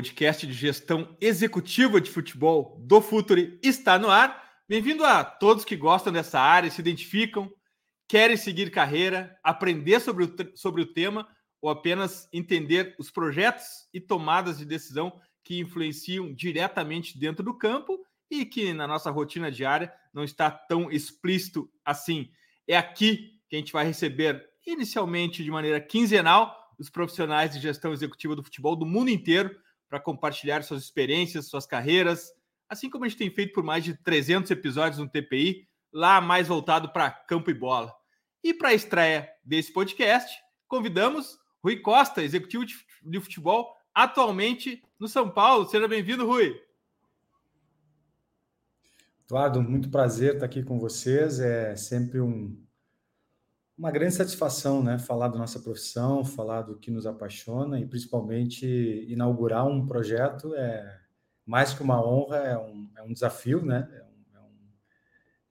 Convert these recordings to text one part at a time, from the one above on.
Podcast de gestão executiva de futebol do Futuri, está no ar. Bem-vindo a todos que gostam dessa área, se identificam, querem seguir carreira, aprender sobre o, sobre o tema ou apenas entender os projetos e tomadas de decisão que influenciam diretamente dentro do campo e que na nossa rotina diária não está tão explícito assim. É aqui que a gente vai receber, inicialmente de maneira quinzenal, os profissionais de gestão executiva do futebol do mundo inteiro para compartilhar suas experiências, suas carreiras, assim como a gente tem feito por mais de 300 episódios no TPI, lá mais voltado para campo e bola. E para a estreia desse podcast, convidamos Rui Costa, executivo de futebol, atualmente no São Paulo. Seja bem-vindo, Rui. Eduardo, muito prazer estar aqui com vocês. É sempre um, uma grande satisfação, né? Falar da nossa profissão, falar do que nos apaixona e principalmente inaugurar um projeto é mais que uma honra, é um, é um desafio, né? É, um, é, um,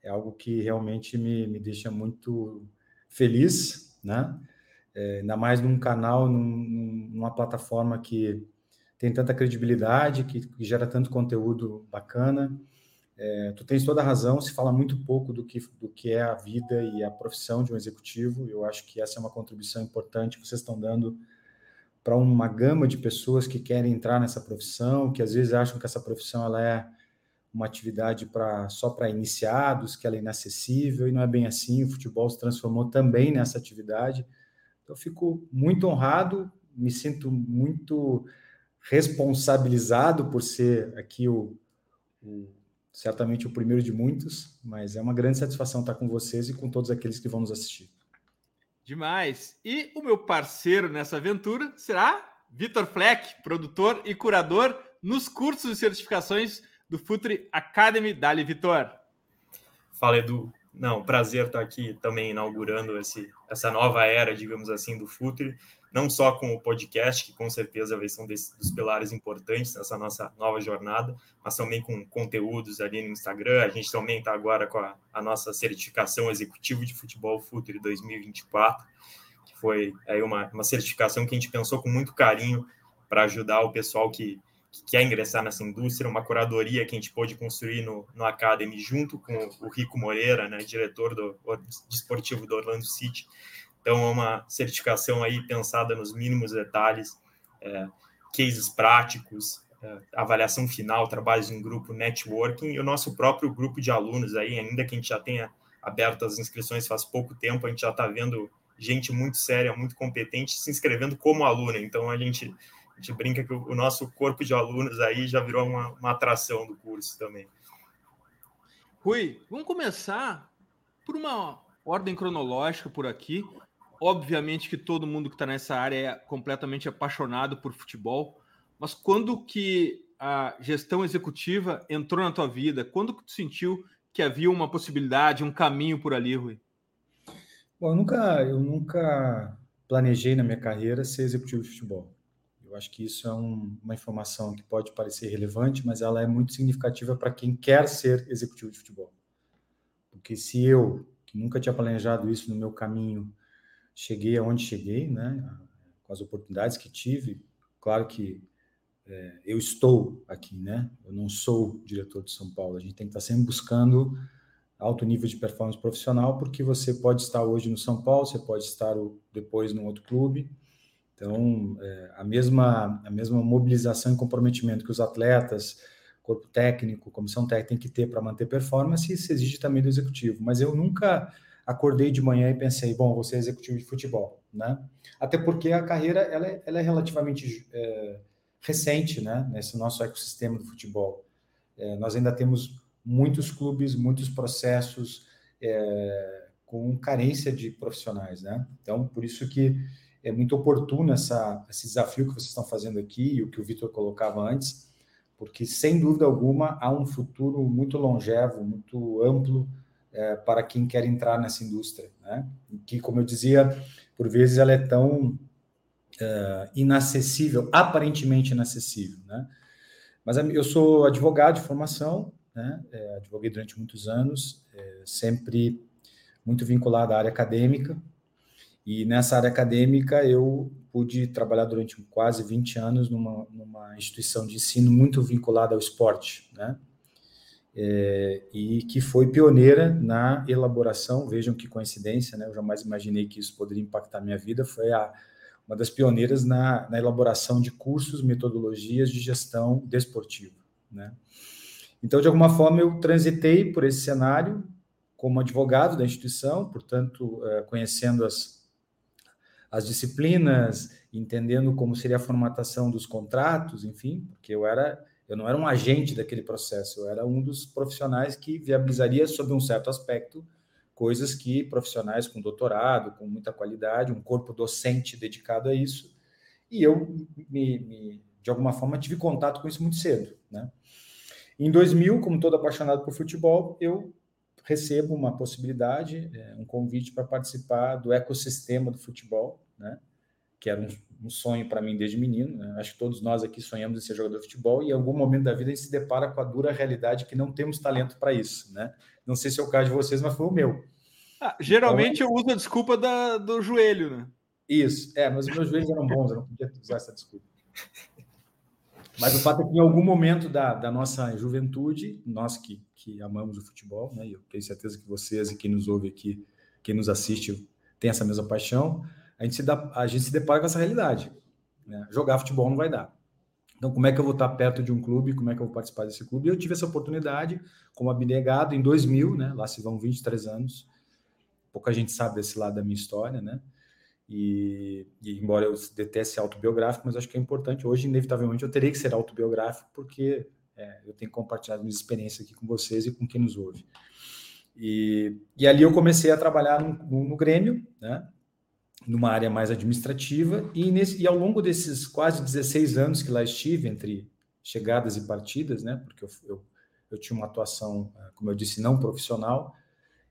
é, algo que realmente me, me deixa muito feliz, né? É, ainda mais num canal, num, numa plataforma que tem tanta credibilidade, que, que gera tanto conteúdo bacana. É, tu tens toda a razão, se fala muito pouco do que, do que é a vida e a profissão de um executivo. Eu acho que essa é uma contribuição importante que vocês estão dando para uma gama de pessoas que querem entrar nessa profissão, que às vezes acham que essa profissão ela é uma atividade para só para iniciados, que ela é inacessível, e não é bem assim. O futebol se transformou também nessa atividade. Então, fico muito honrado, me sinto muito responsabilizado por ser aqui o, o certamente o primeiro de muitos, mas é uma grande satisfação estar com vocês e com todos aqueles que vão nos assistir. Demais. E o meu parceiro nessa aventura será Vitor Fleck, produtor e curador nos cursos e certificações do Futre Academy. Dali, Vitor. Fala, Edu. Não, prazer estar aqui também inaugurando esse, essa nova era, digamos assim, do Futre não só com o podcast, que com certeza vai ser um dos pilares importantes nessa nossa nova jornada, mas também com conteúdos ali no Instagram. A gente também está agora com a, a, nossa certificação executivo de futebol Futre 2024, que foi aí uma, uma certificação que a gente pensou com muito carinho para ajudar o pessoal que, que, quer ingressar nessa indústria, uma curadoria que a gente pôde construir no, no Academy junto com o Rico Moreira, né, diretor do, do esportivo do Orlando City, então, é uma certificação aí pensada nos mínimos detalhes, é, cases práticos, é, avaliação final, trabalhos em grupo, networking e o nosso próprio grupo de alunos aí, ainda que a gente já tenha aberto as inscrições faz pouco tempo, a gente já está vendo gente muito séria, muito competente se inscrevendo como aluna. Então, a gente, a gente brinca que o, nosso corpo de alunos aí já virou uma, uma atração do curso também. Rui, vamos começar por uma ordem cronológica por aqui. Obviamente que todo mundo que está nessa área é completamente apaixonado por futebol, mas quando que a gestão executiva entrou na tua vida? Quando que tu sentiu que havia uma possibilidade, um caminho por ali, Rui? Bom, eu nunca, eu nunca planejei na minha carreira ser executivo de futebol. Eu acho que isso é um, uma informação que pode parecer relevante, mas ela é muito significativa para quem quer ser executivo de futebol. Porque se eu, que nunca tinha planejado isso no meu caminho, cheguei aonde cheguei, né? Com as oportunidades que tive. Claro que é, eu estou aqui, né? Eu não sou diretor de São Paulo. A gente tem que estar sempre buscando alto nível de performance profissional, porque você pode estar hoje no São Paulo, você pode estar depois num outro clube. Então, é, a mesma a mesma mobilização e comprometimento que os atletas, corpo técnico, comissão técnica tem que ter para manter performance, isso exige também do executivo. Mas eu nunca acordei de manhã e pensei, bom, vou ser executivo de futebol, né? Até porque a carreira ela é, ela é relativamente é, recente, né? Nesse nosso ecossistema do futebol, é, nós ainda temos muitos clubes, muitos processos é, com carência de profissionais, né? Então, por isso que é muito oportuno essa, esse desafio que vocês estão fazendo aqui e o que o Vitor colocava antes, porque sem dúvida alguma há um futuro muito longevo, muito amplo é, para quem quer entrar nessa indústria, né? Que, como eu dizia, por vezes ela é tão é, inacessível, aparentemente inacessível, né? Mas eu sou advogado de formação, né? É, advoguei durante muitos anos, é, sempre muito vinculado à área acadêmica. E nessa área acadêmica eu pude trabalhar durante quase 20 anos numa, numa instituição de ensino muito vinculada ao esporte, né? É, e que foi pioneira na elaboração, vejam que coincidência, né? Eu jamais imaginei que isso poderia impactar minha vida, foi a, uma das pioneiras na, na elaboração de cursos, metodologias de gestão desportiva, né? Então, de alguma forma, eu transitei por esse cenário como advogado da instituição, portanto, é, conhecendo as, as disciplinas, entendendo como seria a formatação dos contratos, enfim, porque eu era eu não era um agente daquele processo, eu era um dos profissionais que viabilizaria, sob um certo aspecto, coisas que profissionais com doutorado, com muita qualidade, um corpo docente dedicado a isso, e eu, me, me, de alguma forma, tive contato com isso muito cedo. Né? Em 2000, como todo apaixonado por futebol, eu recebo uma possibilidade, é, um convite para participar do ecossistema do futebol, né? Que era um, um sonho para mim desde menino. Né? Acho que todos nós aqui sonhamos em ser jogador de futebol e em algum momento da vida a gente se depara com a dura realidade que não temos talento para isso. Né? Não sei se é o caso de vocês, mas foi o meu. Ah, geralmente então, eu uso a desculpa da, do joelho, né? Isso, é, mas os meus joelhos eram bons, eu não podia usar essa desculpa. Mas o fato é que em algum momento da, da nossa juventude, nós que, que amamos o futebol, né, eu tenho certeza que vocês e quem nos ouve aqui, quem nos assiste, tem essa mesma paixão, a gente se, dá, a gente se depara com essa realidade. Né? Jogar futebol não vai dar. Então, como é que eu vou estar perto de um clube? Como é que eu vou participar desse clube? E eu tive essa oportunidade como abnegado em 2000, né? lá se vão 23 anos. Pouca gente sabe desse lado da minha história, né? E, e, embora eu deteste autobiográfico, mas acho que é importante. Hoje, inevitavelmente, eu terei que ser autobiográfico, porque é, eu tenho que compartilhar minhas experiências aqui com vocês e com quem nos ouve. E, e ali eu comecei a trabalhar no, no, no, Grêmio, né? Numa área mais administrativa, e, nesse, e ao longo desses quase 16 anos que lá estive, entre chegadas e partidas, né? porque eu, eu, eu tinha uma atuação, como eu disse, não profissional,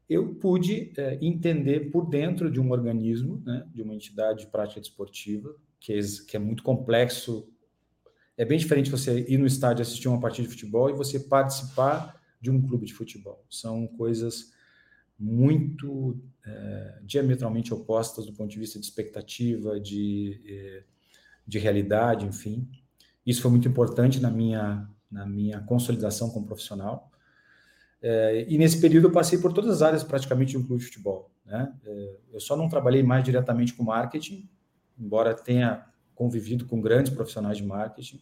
eu pude é, entender por dentro de um organismo, né, de uma entidade de prática desportiva, que é, que é muito complexo. É bem diferente você ir no estádio assistir uma partida de futebol e você participar de um clube de futebol. São coisas muito é, diametralmente opostas do ponto de vista de expectativa, de, é, de realidade, enfim. Isso foi muito importante na minha, na minha consolidação como profissional. É, e nesse período eu passei por todas as áreas praticamente um clube de futebol. Né? É, eu só não trabalhei mais diretamente com marketing, embora tenha convivido com grandes profissionais de marketing.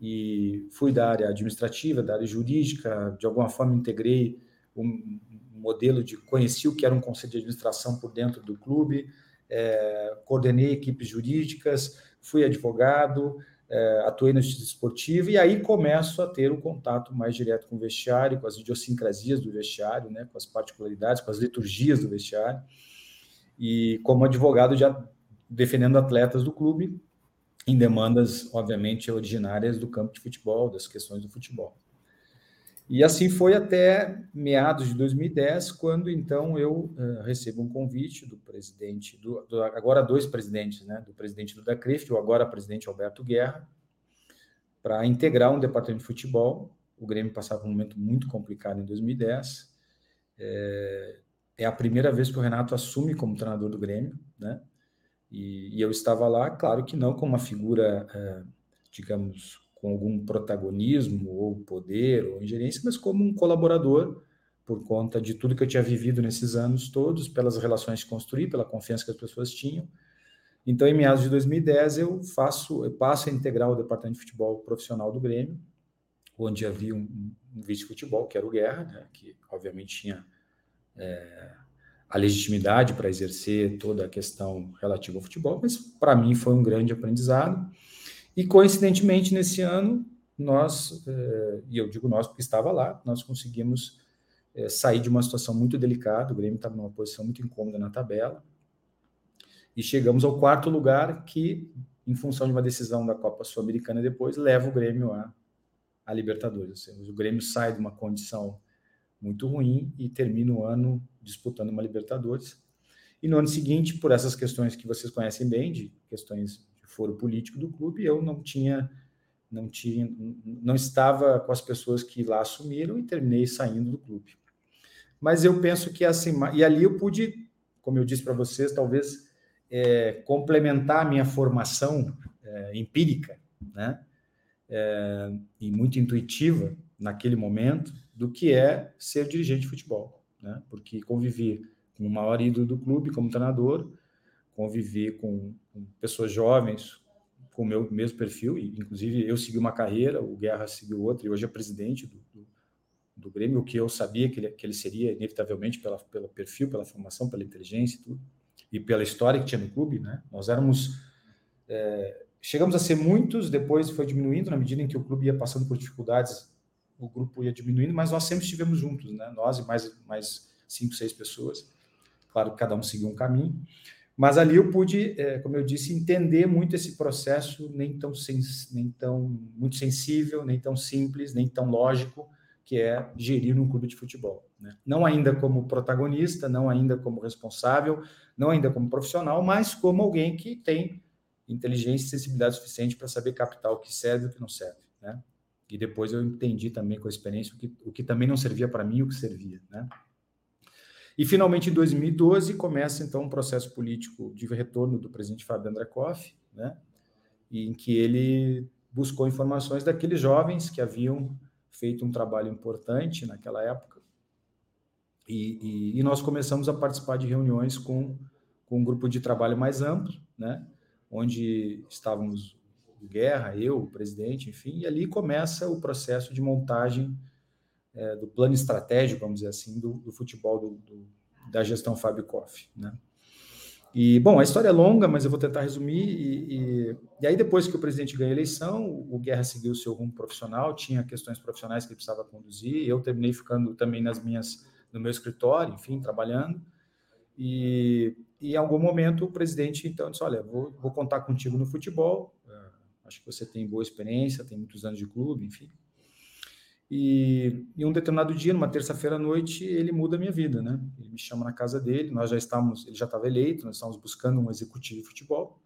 E fui da área administrativa, da área jurídica, de alguma forma integrei um, modelo de conheci o que era um conselho de administração por dentro do clube, é, coordenei equipes jurídicas, fui advogado, é, atuei na justiça esportiva e aí começo a ter o um contato mais direto com o vestiário, com as idiosincrasias do vestiário, né, com as particularidades, com as liturgias do vestiário. E como advogado já defendendo atletas do clube em demandas, obviamente, originárias do campo de futebol, das questões do futebol. E assim foi até meados de 2010, quando então eu uh, recebo um convite do presidente, do, do, agora dois presidentes, né, do presidente do Dacreft, o agora presidente Alberto Guerra, para integrar um departamento de futebol. O Grêmio passava um momento muito complicado em 2010. É, é a primeira vez que o Renato assume como treinador do Grêmio, né? E, e eu estava lá, claro que não como uma figura, é, digamos, com algum protagonismo ou poder ou ingerência, mas como um colaborador por conta de tudo que eu tinha vivido nesses anos todos, pelas relações que construí, pela confiança que as pessoas tinham. Então, em meados de 2010, eu faço, eu passo a integrar o departamento de futebol profissional do Grêmio, onde havia um, um vice-futebol, que era o Guerra, né, que obviamente tinha é, a legitimidade para exercer toda a questão relativa ao futebol, mas para mim foi um grande aprendizado. E, coincidentemente, nesse ano, nós, eh, e eu digo nós porque estava lá, nós conseguimos eh, sair de uma situação muito delicada, o Grêmio estava numa posição muito incômoda na tabela, e chegamos ao quarto lugar, que, em função de uma decisão da Copa Sul-Americana depois, leva o Grêmio a, a Libertadores. Seja, o Grêmio sai de uma condição muito ruim e termina o ano disputando uma Libertadores. E no ano seguinte, por essas questões que vocês conhecem bem, de questões foro político do clube, eu não tinha, não tinha, não estava com as pessoas que lá assumiram e terminei saindo do clube. Mas eu penso que assim, e ali eu pude, como eu disse para vocês, talvez é, complementar a minha formação é, empírica, né? É, e muito intuitiva naquele momento, do que é ser dirigente de futebol, né? Porque convivi com o maior ídolo do clube como treinador, convivi com, com pessoas jovens com o meu mesmo perfil, e inclusive eu segui uma carreira, o Guerra seguiu outra, e hoje é presidente do, do, do Grêmio, o que eu sabia que ele, que ele seria, inevitavelmente, pela, pelo perfil, pela formação, pela inteligência e tudo, e pela história que tinha no clube, né? Nós éramos. É, chegamos a ser muitos, depois foi diminuindo, na medida em que o clube ia passando por dificuldades, o grupo ia diminuindo, mas nós sempre estivemos juntos, né? Nós e mais, mais cinco, seis pessoas. Claro que cada um seguiu um caminho. Mas ali eu pude, é, como eu disse, entender muito esse processo, nem tão, sens nem tão muito sensível, nem tão simples, nem tão lógico, que é gerir um clube de futebol. Né? Não ainda como protagonista, não ainda como responsável, não ainda como profissional, mas como alguém que tem inteligência e sensibilidade suficiente para saber captar o que serve e o que não serve. Né? E depois eu entendi também com a experiência o que, o que também não servia para mim e o que servia. Né? E, finalmente, em 2012, começa, então, um processo político de retorno do presidente Fábio Andrakoff, né, em que ele buscou informações daqueles jovens que haviam feito um trabalho importante naquela época. E, e, e nós começamos a participar de reuniões com, com um grupo de trabalho mais amplo, né, onde estávamos Guerra, eu, o presidente, enfim, e ali começa o processo de montagem é, do plano estratégico, vamos dizer assim, do, do futebol do, do, da gestão Fábio Koff, né? E, bom, a história é longa, mas eu vou tentar resumir. E, e, e, aí, depois que o presidente ganhou a eleição, o Guerra seguiu seu rumo profissional, tinha questões profissionais que ele precisava conduzir. Eu terminei ficando também nas minhas, no meu escritório, enfim, trabalhando. E, e em algum momento o presidente, então, disse: Olha, vou, vou contar contigo no futebol. É, acho que você tem boa experiência, tem muitos anos de clube, enfim. E em um determinado dia, numa terça-feira à noite, ele muda a minha vida, né? Ele me chama na casa dele, nós já estávamos, ele já estava eleito, nós estávamos buscando um executivo de futebol.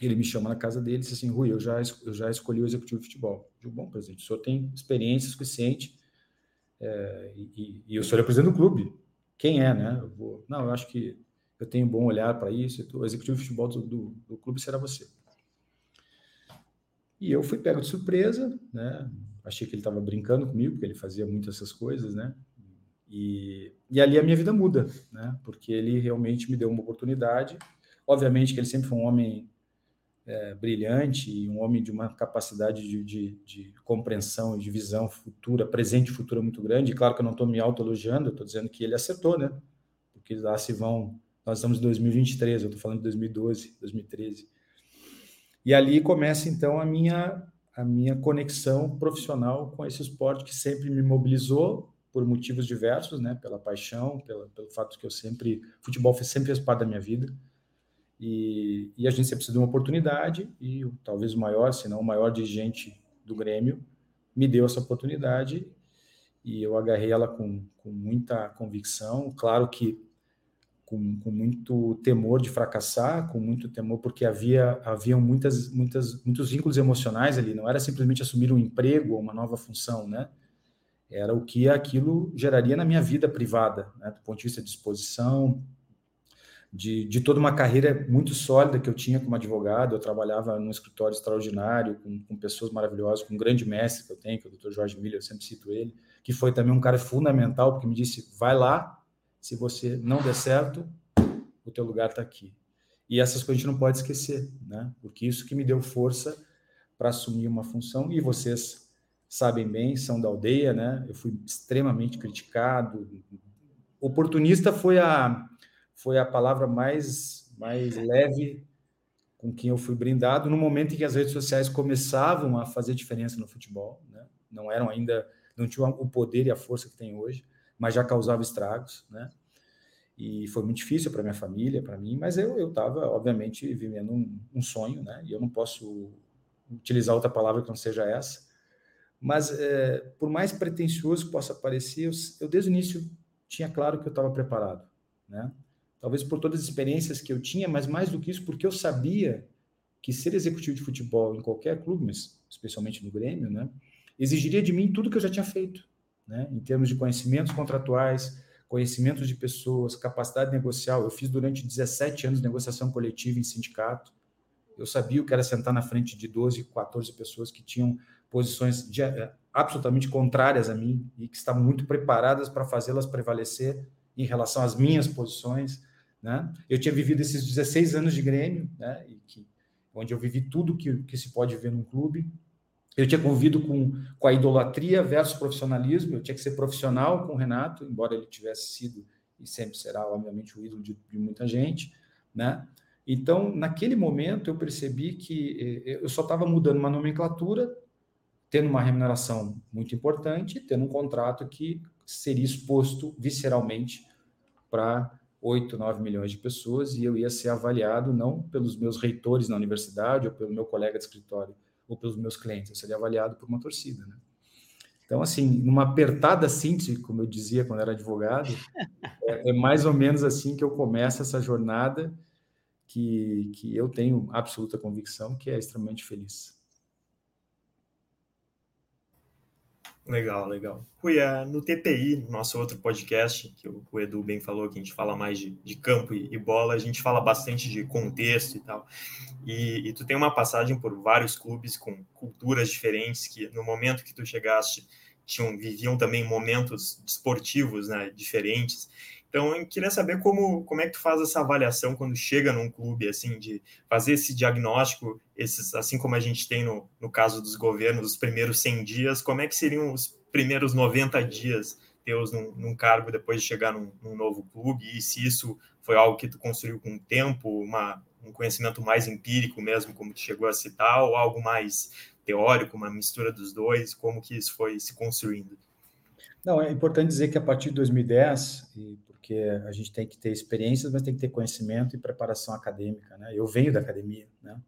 Ele me chama na casa dele e disse assim: Rui, eu já, eu já escolhi o executivo de futebol. Digo, bom, presidente, o senhor tem experiência suficiente é, e, e, o senhor é presidente do clube. Quem é, né? Eu vou, não, eu acho que eu tenho um bom olhar para isso. O executivo de futebol do, do, do clube será você. E eu fui pego de surpresa, né? Achei que ele estava brincando comigo, porque ele fazia muitas essas coisas, né? E, e ali a minha vida muda, né? Porque ele realmente me deu uma oportunidade. Obviamente que ele sempre foi um homem é, brilhante e um homem de uma capacidade de, de, de, compreensão e de visão futura, presente e futura muito grande. E claro que eu não estou me autoelogiando, eu estou dizendo que ele acertou, né? Porque lá se vão. Nós estamos em 2023, eu estou falando de 2012, 2013. E ali começa então a minha a minha conexão profissional com esse esporte que sempre me mobilizou por motivos diversos, né? Pela paixão, pela, pelo fato que eu sempre futebol sempre fez parte da minha vida e, e a gente sempre precisa de uma oportunidade e talvez o maior, se não o maior dirigente do Grêmio me deu essa oportunidade e eu agarrei ela com, com muita convicção. Claro que com, com, muito temor de fracassar, com muito temor porque havia havia muitas muitas muitos vínculos emocionais ali, não era simplesmente assumir um emprego ou uma nova função, né? Era o que aquilo geraria na minha vida privada, né? do ponto de vista de disposição, de, de toda uma carreira muito sólida que eu tinha como advogado. Eu trabalhava num escritório extraordinário, com, com pessoas maravilhosas, com um grande mestre que eu tenho, que é o Dr. Jorge Miller, eu sempre cito ele, que foi também um cara fundamental, porque me disse: vai lá, se você não der certo, o teu lugar está aqui. E essas coisas a gente não pode esquecer, né? Porque isso que me deu força para assumir uma função e vocês sabem bem, são da aldeia, né? Eu fui extremamente criticado. Oportunista foi a foi a palavra mais mais leve com quem eu fui brindado no momento em que as redes sociais começavam a fazer diferença no futebol, né? Não eram ainda não tinham o poder e a força que tem hoje mas já causava estragos, né? E foi muito difícil para minha família, para mim, mas eu estava, obviamente, vivendo um, um, sonho, né? E eu não posso utilizar outra palavra que não seja essa. Mas, é, por mais pretensioso que possa parecer, eu, eu desde o início tinha claro que eu estava preparado, né? Talvez por todas as experiências que eu tinha, mas mais do que isso, porque eu sabia que ser executivo de futebol em qualquer clube, mas especialmente no Grêmio, né? Exigiria de mim tudo que eu já tinha feito né, em termos de conhecimentos contratuais, conhecimento de pessoas, capacidade negocial. Eu fiz durante 17 anos negociação coletiva em sindicato. Eu sabia o que era sentar na frente de 12, 14 pessoas que tinham posições de, eh, absolutamente contrárias a mim e que estavam muito preparadas para fazê-las prevalecer em relação às minhas posições. Né? Eu tinha vivido esses 16 anos de Grêmio, né? que, onde eu vivi tudo que, que se pode ver num clube. Eu tinha convido com, com a idolatria versus profissionalismo, eu tinha que ser profissional com o Renato, embora ele tivesse sido e sempre será, obviamente, o ídolo de, de muita gente. Né? Então, naquele momento, eu percebi que eh, eu só estava mudando uma nomenclatura, tendo uma remuneração muito importante, tendo um contrato que seria exposto visceralmente para 8, 9 milhões de pessoas e eu ia ser avaliado não pelos meus reitores na universidade ou pelo meu colega de escritório ou pelos meus clientes, eu seria avaliado por uma torcida, né? Então, assim, numa apertada síntese, como eu dizia quando era advogado, é, é mais ou menos assim que eu começo essa jornada que, que eu tenho absoluta convicção que é extremamente feliz. Legal, legal. Rui, é, no TPI, nosso outro podcast, que o, o, Edu bem falou, que a gente fala mais de, de campo e, e, bola, a gente fala bastante de contexto e tal. E, e, tu tem uma passagem por vários clubes com culturas diferentes, que no momento que tu chegaste, tinham, viviam também momentos esportivos né, diferentes. Então, eu queria saber como, como é que tu faz essa avaliação quando chega num clube, assim, de fazer esse diagnóstico, esses, assim como a gente tem no, no caso dos governos, os primeiros 100 dias, como é que seriam os primeiros 90 dias teus num, num cargo depois de chegar num, num, novo clube, e se isso foi algo que tu construiu com o tempo, uma, um conhecimento mais empírico mesmo, como tu chegou a citar, ou algo mais teórico, uma mistura dos dois, como que isso foi se construindo? Não, é importante dizer que a partir de 2010, e porque a gente tem que ter experiências, mas tem que ter conhecimento e preparação acadêmica, né? Eu venho da academia, né?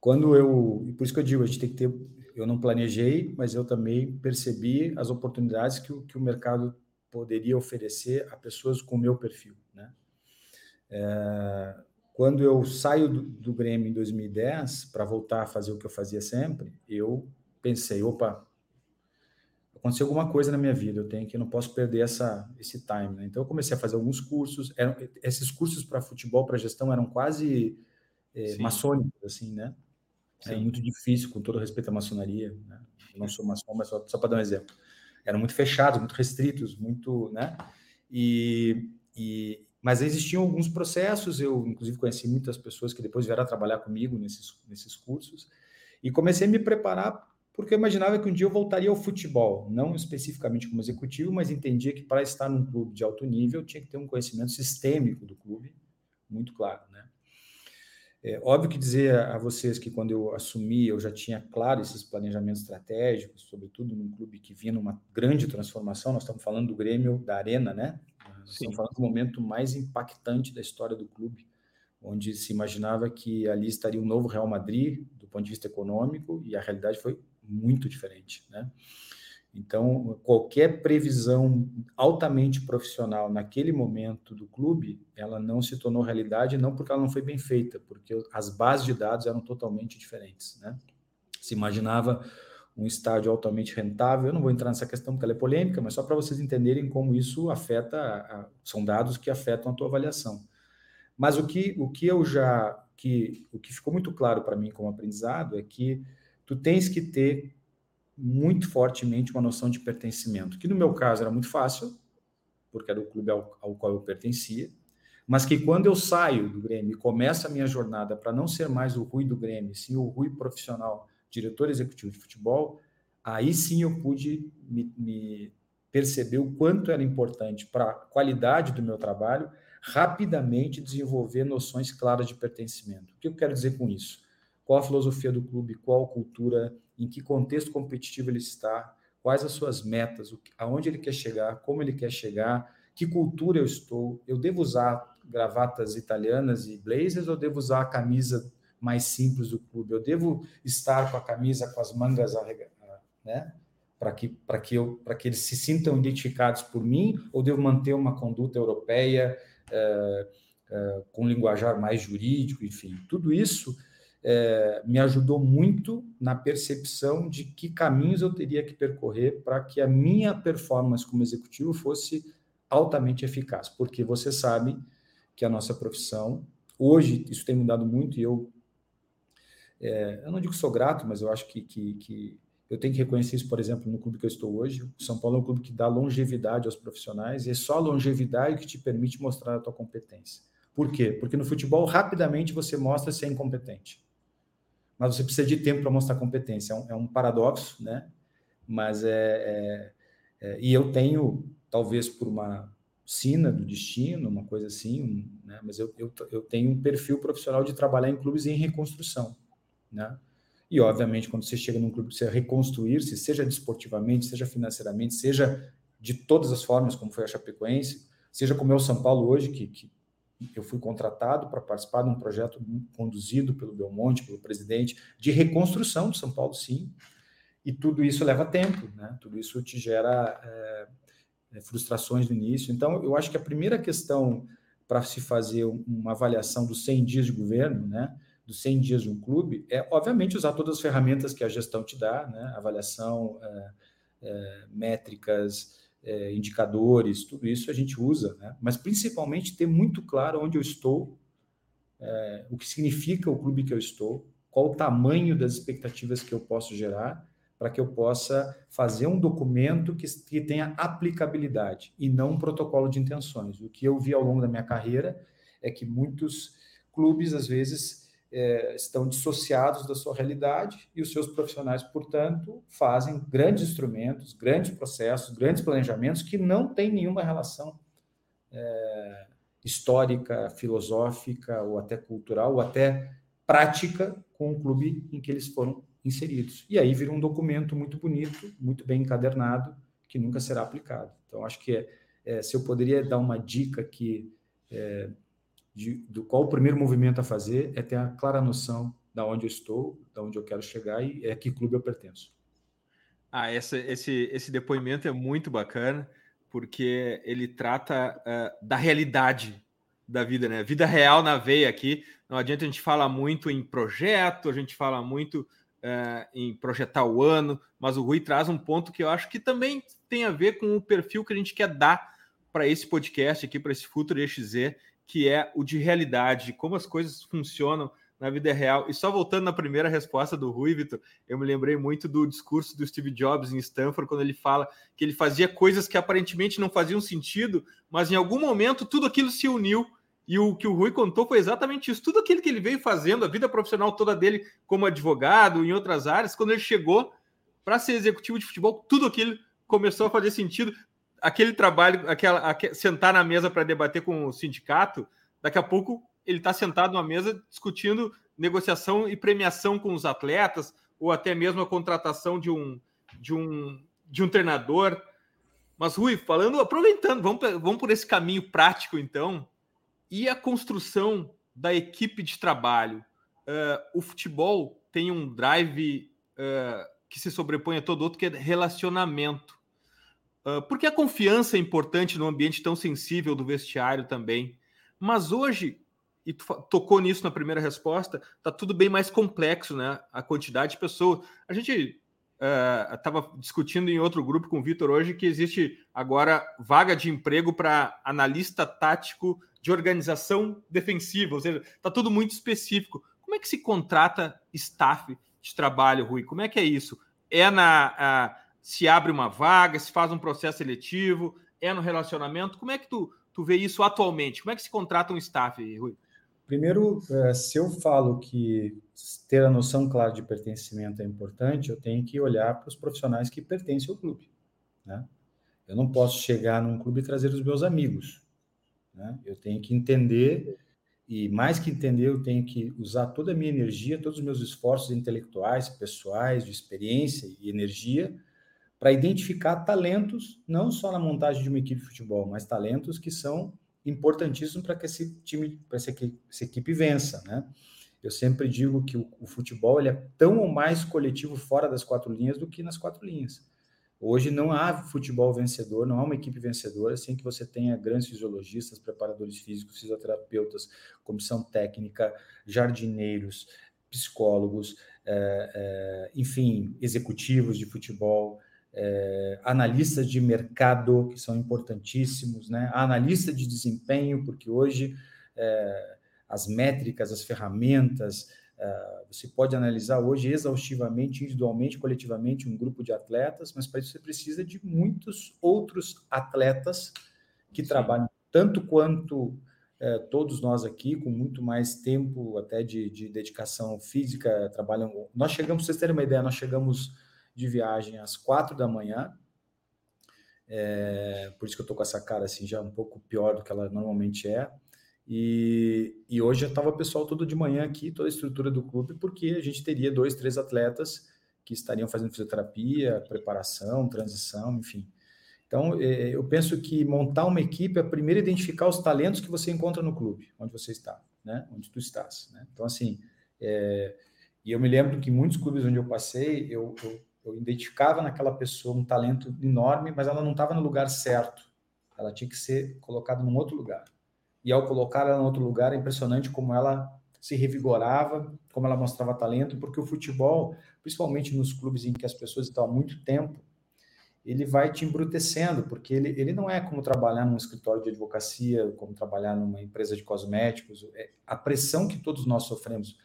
Quando eu, e por isso que eu digo, a gente tem que ter, eu não planejei, mas eu também percebi as oportunidades que o, que o mercado poderia oferecer a pessoas com o meu perfil, né? É, quando eu saio do, do Grêmio em 2010 para voltar a fazer o que eu fazia sempre, eu pensei, opa, aconteceu alguma coisa na minha vida, eu tenho que eu não posso perder essa esse time, né? Então eu comecei a fazer alguns cursos, eram, esses cursos para futebol, para gestão eram quase é, maçônicos assim, né? É muito difícil, com todo respeito à maçonaria, né? Eu não sou maçom, mas só, só para dar um exemplo. Eram muito fechados, muito restritos, muito, né? E, e mas existiam alguns processos, eu inclusive conheci muitas pessoas que depois vieram a trabalhar comigo nesses nesses cursos e comecei a me preparar porque eu imaginava que um dia eu voltaria ao futebol, não especificamente como executivo, mas entendia que para estar num clube de alto nível tinha que ter um conhecimento sistêmico do clube, muito claro, né? É óbvio que dizer a vocês que quando eu assumi eu já tinha claro esses planejamentos estratégicos, sobretudo num clube que vinha numa grande transformação. Nós estamos falando do Grêmio da Arena, né? Nós estamos falando do momento mais impactante da história do clube, onde se imaginava que ali estaria um novo Real Madrid do ponto de vista econômico e a realidade foi muito diferente, né? Então, qualquer previsão altamente profissional naquele momento do clube, ela não se tornou realidade, não porque ela não foi bem feita, porque as bases de dados eram totalmente diferentes, né? Se imaginava um estádio altamente rentável, eu não vou entrar nessa questão porque ela é polêmica, mas só para vocês entenderem como isso afeta, a, são dados que afetam a tua avaliação. Mas o que, o que eu já, que, o que ficou muito claro para mim como aprendizado é que tu tens que ter muito fortemente uma noção de pertencimento, que no meu caso era muito fácil, porque era o clube ao, ao qual eu pertencia, mas que quando eu saio do Grêmio e começo a minha jornada para não ser mais o Rui do Grêmio, sim o Rui profissional, diretor executivo de futebol, aí sim eu pude me, me perceber o quanto era importante para a qualidade do meu trabalho rapidamente desenvolver noções claras de pertencimento. O que eu quero dizer com isso? Qual a filosofia do clube, qual a cultura, em que contexto competitivo ele está, quais as suas metas, aonde ele quer chegar, como ele quer chegar, que cultura eu estou, eu devo usar gravatas italianas e blazers ou devo usar a camisa mais simples do clube? Eu devo estar com a camisa com as mangas né? Para que para que eu que eles se sintam identificados por mim ou devo manter uma conduta europeia é, é, com linguajar mais jurídico, enfim, tudo isso é, me ajudou muito na percepção de que caminhos eu teria que percorrer para que a minha performance como executivo fosse altamente eficaz, porque você sabe que a nossa profissão, hoje, isso tem mudado muito e eu, é, eu não digo que sou grato, mas eu acho que, que, que eu tenho que reconhecer isso, por exemplo, no clube que eu estou hoje. O São Paulo é um clube que dá longevidade aos profissionais e é só a longevidade que te permite mostrar a tua competência. Por quê? Porque no futebol, rapidamente você mostra se é incompetente. Mas você precisa de tempo para mostrar competência. É um, é um, paradoxo, né? Mas é, é, é, E eu tenho, talvez por uma sina do destino, uma coisa assim, né? mas eu, eu, eu tenho um perfil profissional de trabalhar em clubes em reconstrução, né? E, obviamente, quando você chega num clube, você reconstruir-se, seja desportivamente, seja financeiramente, seja de todas as formas, como foi a Chapecoense, seja como é o São Paulo hoje, que, que eu fui contratado para participar de um projeto conduzido pelo Belmonte, pelo presidente, de reconstrução de São Paulo, sim. E tudo isso leva tempo, né? Tudo isso te gera é, frustrações no início. Então, eu acho que a primeira questão para se fazer uma avaliação dos 100 dias de governo, né? dos 100 dias de um clube, é, obviamente, usar todas as ferramentas que a gestão te dá, né? avaliação, é, métricas, é, indicadores, tudo isso a gente usa, né? mas principalmente ter muito claro onde eu estou, é, o que significa o clube que eu estou, qual o tamanho das expectativas que eu posso gerar, para que eu possa fazer um documento que, que tenha aplicabilidade e não um protocolo de intenções. O que eu vi ao longo da minha carreira é que muitos clubes, às vezes, é, estão dissociados da sua realidade e os seus profissionais, portanto, fazem grandes instrumentos, grandes processos, grandes planejamentos que não têm nenhuma relação é, histórica, filosófica ou até cultural ou até prática com o clube em que eles foram inseridos. E aí vira um documento muito bonito, muito bem encadernado, que nunca será aplicado. Então, acho que é, é, se eu poderia dar uma dica que é, de, do qual o primeiro movimento a fazer é ter a clara noção da onde eu estou, da onde eu quero chegar e é a que clube eu pertenço. Ah, essa, esse, esse depoimento é muito bacana, porque ele trata uh, da realidade da vida, né? Vida real na veia aqui. Não adianta a gente falar muito em projeto, a gente fala muito uh, em projetar o ano, mas o Rui traz um ponto que eu acho que também tem a ver com o perfil que a gente quer dar para esse podcast aqui, para esse Futuro EXZ, que é o de realidade, como as coisas funcionam na vida real. E só voltando na primeira resposta do Rui, Vitor, eu me lembrei muito do discurso do Steve Jobs em Stanford, quando ele fala que ele fazia coisas que aparentemente não faziam sentido, mas em algum momento tudo aquilo se uniu. E o que o Rui contou foi exatamente isso. Tudo aquilo que ele veio fazendo, a vida profissional toda dele como advogado, em outras áreas, quando ele chegou para ser executivo de futebol, tudo aquilo começou a fazer sentido aquele trabalho, aquela, sentar na mesa para debater com o sindicato, daqui a pouco ele está sentado numa mesa discutindo negociação e premiação com os atletas, ou até mesmo a contratação de um, de um, de um treinador. Mas, Rui, falando, aproveitando, vamos, vamos por esse caminho prático, então, e a construção da equipe de trabalho. Uh, o futebol tem um drive uh, que se sobrepõe a todo outro, que é relacionamento. Uh, porque a confiança é importante num ambiente tão sensível do vestiário também. Mas hoje, e tu tocou nisso na primeira resposta, está tudo bem mais complexo, né? A quantidade de pessoas. A gente estava uh, discutindo em outro grupo com o Vitor hoje que existe agora vaga de emprego para analista tático de organização defensiva, ou seja, está tudo muito específico. Como é que se contrata staff de trabalho, Rui? Como é que é isso? É na. Uh, se abre uma vaga, se faz um processo seletivo, é no relacionamento. Como é que tu, tu vê isso atualmente? Como é que se contrata um staff, Rui? Primeiro, é, se eu falo que ter a noção clara de pertencimento é importante, eu tenho que olhar para os profissionais que pertencem ao clube. Né? Eu não posso chegar num clube e trazer os meus amigos. Né? Eu tenho que entender, e mais que entender, eu tenho que usar toda a minha energia, todos os meus esforços intelectuais, pessoais, de experiência e energia para identificar talentos, não só na montagem de uma equipe de futebol, mas talentos que são importantíssimos para que esse time, para essa essa equipe vença, né? Eu sempre digo que o, o, futebol ele é tão ou mais coletivo fora das quatro linhas do que nas quatro linhas. Hoje não há futebol vencedor, não há uma equipe vencedora sem que você tenha grandes fisiologistas, preparadores físicos, fisioterapeutas, comissão técnica, jardineiros, psicólogos, é, é, enfim, executivos de futebol, é, analistas de mercado, que são importantíssimos, né? analista de desempenho, porque hoje é, as métricas, as ferramentas, é, você pode analisar hoje exaustivamente, individualmente, coletivamente, um grupo de atletas, mas para isso você precisa de muitos outros atletas que Sim. trabalham tanto quanto é, todos nós aqui, com muito mais tempo até de, de dedicação física, trabalham. Nós chegamos, vocês terem uma ideia, nós chegamos de viagem às quatro da manhã. É, por isso que eu tô com essa cara assim, já um pouco pior do que ela normalmente é. E, e hoje já estava o pessoal todo de manhã aqui, toda a estrutura do clube, porque a gente teria dois, três atletas que estariam fazendo fisioterapia, preparação, transição, enfim. Então, é, eu penso que montar uma equipe é primeiro identificar os talentos que você encontra no clube, onde você está, né? Onde tu estás, né? Então, assim, é, e eu me lembro que muitos clubes onde eu passei, eu, eu eu identificava naquela pessoa um talento enorme, mas ela não estava no lugar certo. Ela tinha que ser colocada num outro lugar. E ao colocar ela em outro lugar, é impressionante como ela se revigorava, como ela mostrava talento, porque o futebol, principalmente nos clubes em que as pessoas estão há muito tempo, ele vai te embrutecendo, porque ele, ele não é como trabalhar num escritório de advocacia, como trabalhar numa empresa de cosméticos. É a pressão que todos nós sofremos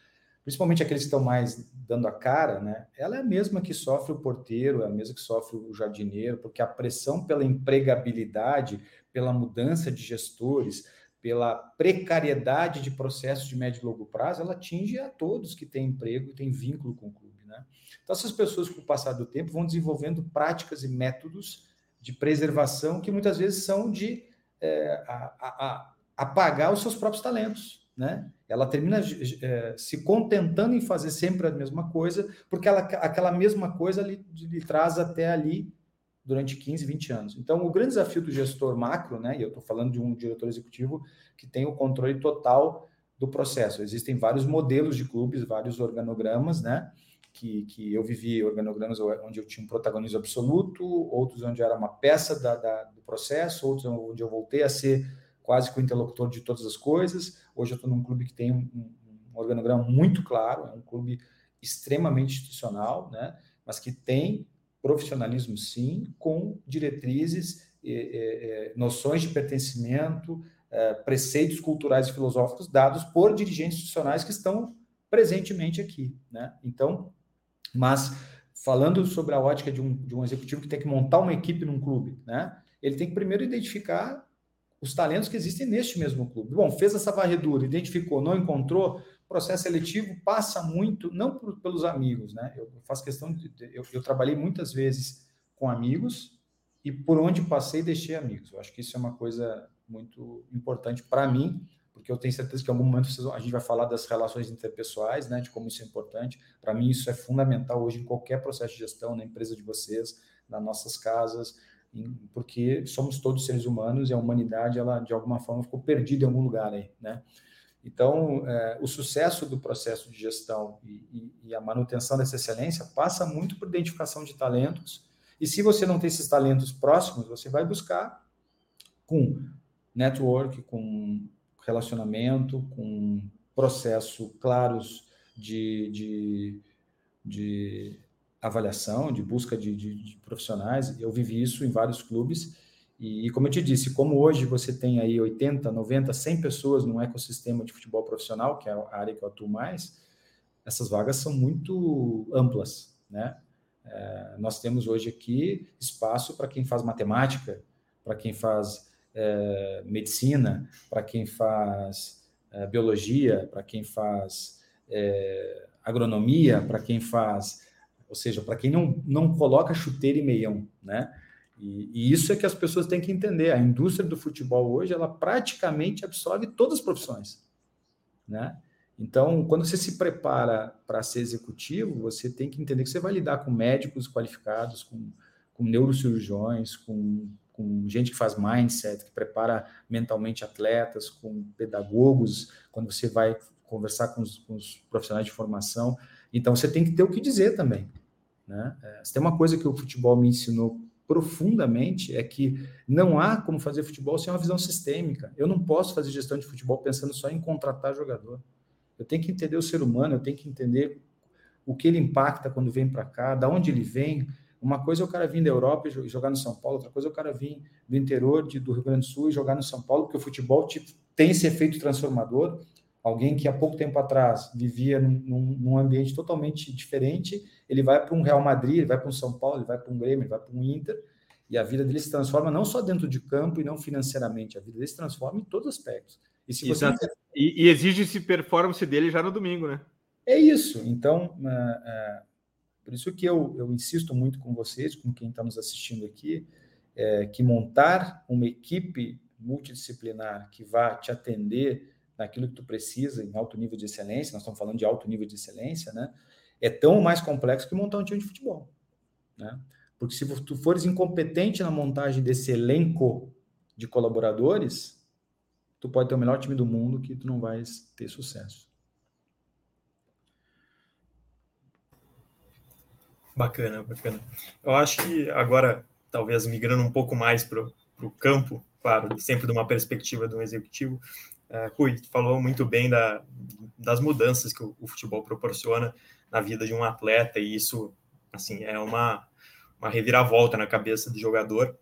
principalmente aqueles que estão mais dando a cara, né? Ela é a mesma que sofre o porteiro, é a mesma que sofre o jardineiro, porque a pressão pela empregabilidade, pela mudança de gestores, pela precariedade de processos de médio e longo prazo, ela atinge a todos que têm emprego e têm vínculo com o clube, né? Então essas pessoas, com o passar do tempo, vão desenvolvendo práticas e métodos de preservação que muitas vezes são de é, a, a, a apagar os seus próprios talentos né? Ela termina é, se contentando em fazer sempre a mesma coisa, porque ela, aquela mesma coisa lhe, lhe, traz até ali durante 15, 20 anos. Então, o grande desafio do gestor macro, né? E eu estou falando de um diretor executivo que tem o controle total do processo. Existem vários modelos de clubes, vários organogramas, né? Que, que eu vivi organogramas onde eu tinha um protagonismo absoluto, outros onde eu era uma peça da, da, do processo, outros onde eu voltei a ser quase que o interlocutor de todas as coisas. Hoje eu estou num clube que tem um, um, organograma muito claro, é um clube extremamente institucional, né? mas que tem profissionalismo, sim, com diretrizes, noções de pertencimento, preceitos culturais e filosóficos dados por dirigentes institucionais que estão presentemente aqui. Né? Então, mas falando sobre a ótica de um, de um executivo que tem que montar uma equipe num clube, né? ele tem que primeiro identificar os talentos que existem neste mesmo clube. Bom, fez essa varredura, identificou, não encontrou, processo seletivo passa muito, não por, pelos amigos, né? Eu faço questão de. Eu, eu, trabalhei muitas vezes com amigos e por onde passei deixei amigos. Eu acho que isso é uma coisa muito importante para mim, porque eu tenho certeza que em algum momento a gente vai falar das relações interpessoais, né? De como isso é importante. Para mim, isso é fundamental hoje em qualquer processo de gestão, na empresa de vocês, nas nossas casas porque somos todos seres humanos e a humanidade, ela de alguma forma ficou perdida em algum lugar aí, né? Então, é, o sucesso do processo de gestão e, e, e, a manutenção dessa excelência passa muito por identificação de talentos. E se você não tem esses talentos próximos, você vai buscar com network, com relacionamento, com processo claros de, de, de avaliação, de busca de, de, de, profissionais. Eu vivi isso em vários clubes. E, como eu te disse, como hoje você tem aí 80, 90, 100 pessoas num ecossistema de futebol profissional, que é a área que eu atuo mais, essas vagas são muito amplas, né? É, nós temos hoje aqui espaço para quem faz matemática, para quem faz é, medicina, para quem faz é, biologia, para quem faz é, agronomia, para quem faz ou seja, para quem não, não coloca chuteira e meião, né? E, e, isso é que as pessoas têm que entender. A indústria do futebol hoje, ela praticamente absorve todas as profissões, né? Então, quando você se prepara para ser executivo, você tem que entender que você vai lidar com médicos qualificados, com, com neurocirurgiões, com, com gente que faz mindset, que prepara mentalmente atletas, com pedagogos, quando você vai conversar com os, com os profissionais de formação. Então, você tem que ter o que dizer também. Né? É, se tem uma coisa que o futebol me ensinou profundamente é que não há como fazer futebol sem uma visão sistêmica. Eu não posso fazer gestão de futebol pensando só em contratar jogador. Eu tenho que entender o ser humano, eu tenho que entender o que ele impacta quando vem para cá, da onde ele vem, Uma coisa é o cara vir da Europa e jogar no São Paulo, outra coisa é o cara vir do interior de, do Rio Grande do Sul e jogar no São Paulo, porque o futebol te, tem esse efeito transformador. Alguém que há pouco tempo atrás vivia num, num ambiente totalmente diferente, ele vai para um Real Madrid, ele vai para um São Paulo, ele vai para um Grêmio, ele vai para um Inter, e a vida dele se transforma não só dentro de campo e não financeiramente, a vida dele se transforma em todos os aspectos. E, se você... e, e exige-se performance dele já no domingo, né? É isso. Então, uh, uh, por isso que eu, eu insisto muito com vocês, com quem está nos assistindo aqui, é, que montar uma equipe multidisciplinar que vá te atender naquilo que tu precisa em alto nível de excelência, nós estamos falando de alto nível de excelência, né? É tão mais complexo que montar um time de futebol, né? Porque se tu fores incompetente na montagem desse elenco de colaboradores, tu pode ter o melhor time do mundo que tu não vai ter sucesso. Bacana, bacana. Eu acho que agora, talvez migrando um pouco mais para o campo, claro, sempre de uma perspectiva de um executivo, uh, Rui, falou muito bem da, das mudanças que o, o, futebol proporciona na vida de um atleta, e isso, assim, é uma, uma reviravolta na cabeça do jogador,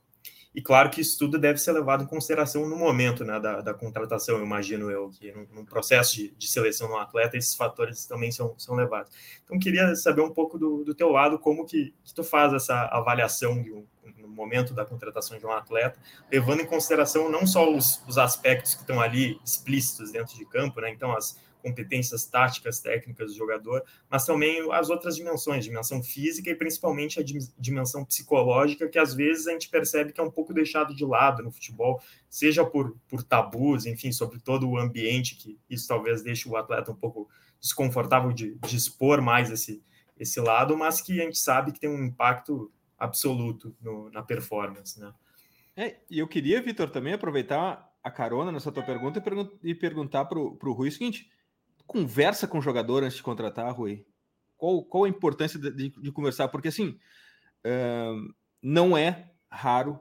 e claro que isso tudo deve ser levado em consideração no momento né, da, da contratação, imagino eu, que no, processo de, de, seleção do atleta, esses fatores também são, são levados. Então, queria saber um pouco do, do teu lado, como que, que tu faz essa avaliação de um, no momento da contratação de um atleta, levando em consideração não só os, os aspectos que estão ali explícitos dentro de campo, né, então as, competências táticas, técnicas do jogador, mas também as outras dimensões, dimensão física e principalmente a dimensão psicológica, que às vezes a gente percebe que é um pouco deixado de lado no futebol, seja por, por tabus, enfim, sobre todo o ambiente, que isso talvez deixe o atleta um pouco desconfortável de, de expor mais esse, esse lado, mas que a gente sabe que tem um impacto absoluto no, na performance, né? É, e eu queria, Vitor, também aproveitar a carona nessa tua pergunta e, pergun e perguntar para o Rui o seguinte: conversa com o jogador antes de contratar, Rui? Qual, qual a importância de, de, de conversar? Porque, assim, uh, não é raro,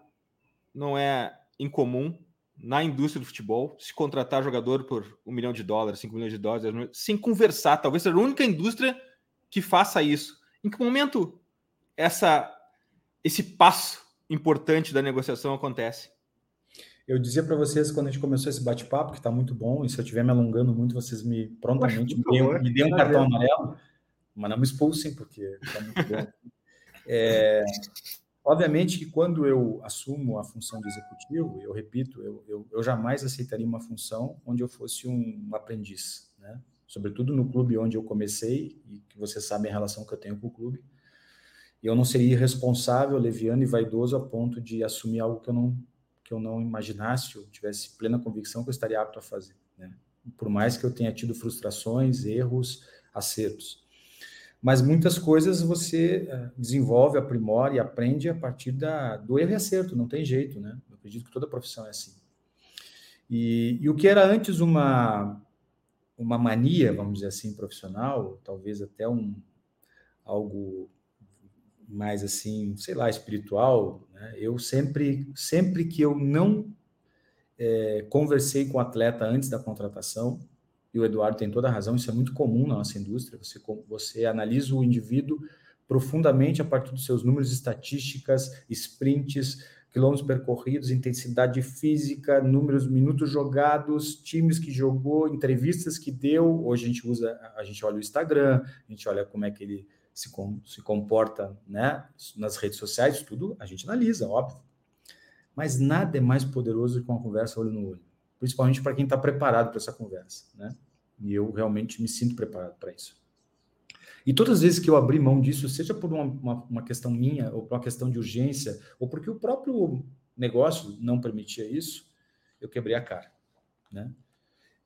não é incomum na indústria do futebol se contratar jogador por um milhão de dólares, cinco milhões de dólares, sem conversar. Talvez seja a única indústria que faça isso. Em que momento essa, esse passo importante da negociação acontece? Eu dizia para vocês quando a gente começou esse bate-papo, que está muito bom, e se eu estiver me alongando muito, vocês me prontamente me deem, me deem um cartão amarelo, mas não me expulsem, porque está muito bom. É, obviamente que quando eu assumo a função de executivo, eu repito, eu, eu, eu jamais aceitaria uma função onde eu fosse um, aprendiz, né? sobretudo no clube onde eu comecei, e que vocês sabem a relação que eu tenho com o clube, eu não seria irresponsável, leviano e vaidoso a ponto de assumir algo que eu não que eu não imaginasse ou tivesse plena convicção que eu estaria apto a fazer. Né? Por mais que eu tenha tido frustrações, erros, acertos. Mas muitas coisas você eh, desenvolve, aprimora e aprende a partir da, do erro e acerto, não tem jeito, né? Eu acredito que toda profissão é assim. E, e o que era antes uma, uma mania, vamos dizer assim, profissional, talvez até um algo mais assim, sei lá, espiritual, né? eu sempre, sempre que eu não é, conversei com o atleta antes da contratação, e o Eduardo tem toda a razão, isso é muito comum na nossa indústria, você, você analisa o indivíduo profundamente a partir dos seus números estatísticas, sprints, quilômetros percorridos, intensidade física, números, minutos jogados, times que jogou, entrevistas que deu. Hoje a gente usa, a gente olha o Instagram, a gente olha como é que ele se, com, se comporta né, nas redes sociais, tudo a gente analisa, óbvio. Mas nada é mais poderoso que uma conversa olho no olho, principalmente para quem está preparado para essa conversa. Né? E eu realmente me sinto preparado para isso. E todas as vezes que eu abri mão disso, seja por uma, uma, uma, questão minha, ou por uma questão de urgência, ou porque o próprio negócio não permitia isso, eu quebrei a cara. Né?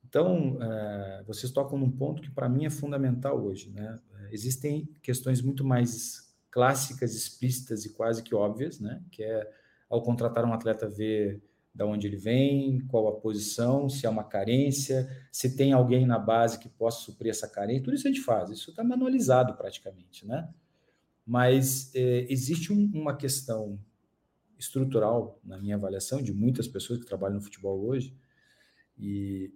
Então, uh, vocês tocam num ponto que para mim é fundamental hoje. Né? Existem questões muito mais clássicas, explícitas e quase que óbvias, né? que é ao contratar um atleta ver da onde ele vem, qual a posição, se há uma carência, se tem alguém na base que possa suprir essa carência, tudo isso a gente faz, isso está manualizado praticamente, né? Mas é, existe um, uma questão estrutural, na minha avaliação, de muitas pessoas que trabalham no futebol hoje, e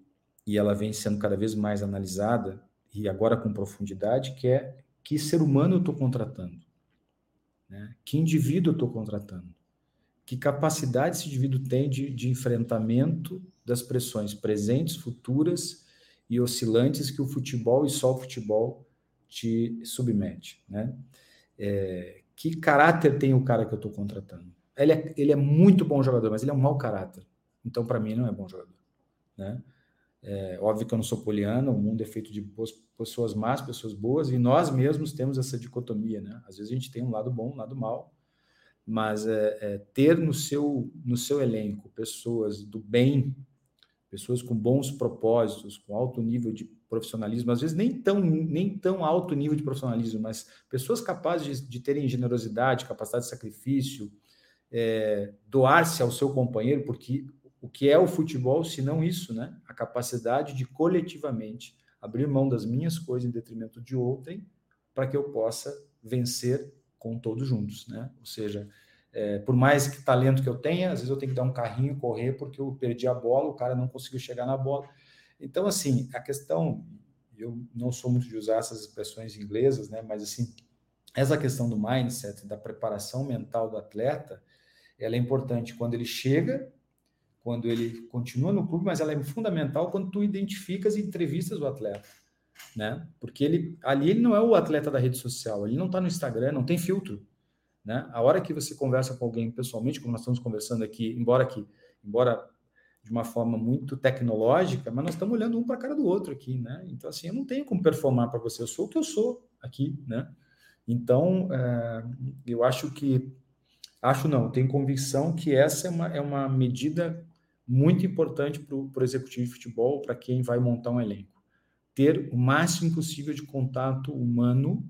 e ela vem sendo cada vez mais analisada, e agora com profundidade, que é que ser humano eu estou contratando. Né? Que indivíduo eu estou contratando? Que capacidade esse indivíduo tem de, de enfrentamento das pressões presentes, futuras e oscilantes que o futebol e só o futebol te submete, né? É, que caráter tem o cara que eu estou contratando? Ele é, ele é muito bom jogador, mas ele é um mau caráter. Então, para mim, não é bom jogador, né? É, óbvio que eu não sou poliano, o mundo é feito de boas, pessoas más, pessoas boas, e nós mesmos temos essa dicotomia, né? Às vezes a gente tem um lado bom, um lado mal, mas é, é, ter no seu, no seu elenco pessoas do bem, pessoas com bons propósitos, com alto nível de profissionalismo, às vezes nem tão, nem tão alto nível de profissionalismo, mas pessoas capazes de, de terem generosidade, capacidade de sacrifício, é, doar-se ao seu companheiro, porque o que é o futebol, se não isso, né? A capacidade de coletivamente abrir mão das minhas coisas em detrimento de outrem, para que eu possa vencer com todos juntos, né? Ou seja, é, por mais que talento que eu tenha, às vezes eu tenho que dar um carrinho, correr, porque eu perdi a bola, o cara não conseguiu chegar na bola. Então, assim, a questão, eu não sou muito de usar essas expressões inglesas, né? Mas, assim, essa questão do mindset, da preparação mental do atleta, ela é importante quando ele chega, quando ele continua no clube, mas ela é fundamental quando tu identificas e entrevistas o atleta, né? Porque ele ali ele não é o atleta da rede social, ele não está no Instagram, não tem filtro, né? A hora que você conversa com alguém pessoalmente, como nós estamos conversando aqui, embora que embora de uma forma muito tecnológica, mas nós estamos olhando um para a cara do outro aqui, né? Então assim, eu não tenho como performar para você, eu sou o que eu sou aqui, né? Então, é, eu acho que Acho não, tenho convicção que essa é uma, é uma medida muito importante para o executivo de futebol, para quem vai montar um elenco. Ter o máximo possível de contato humano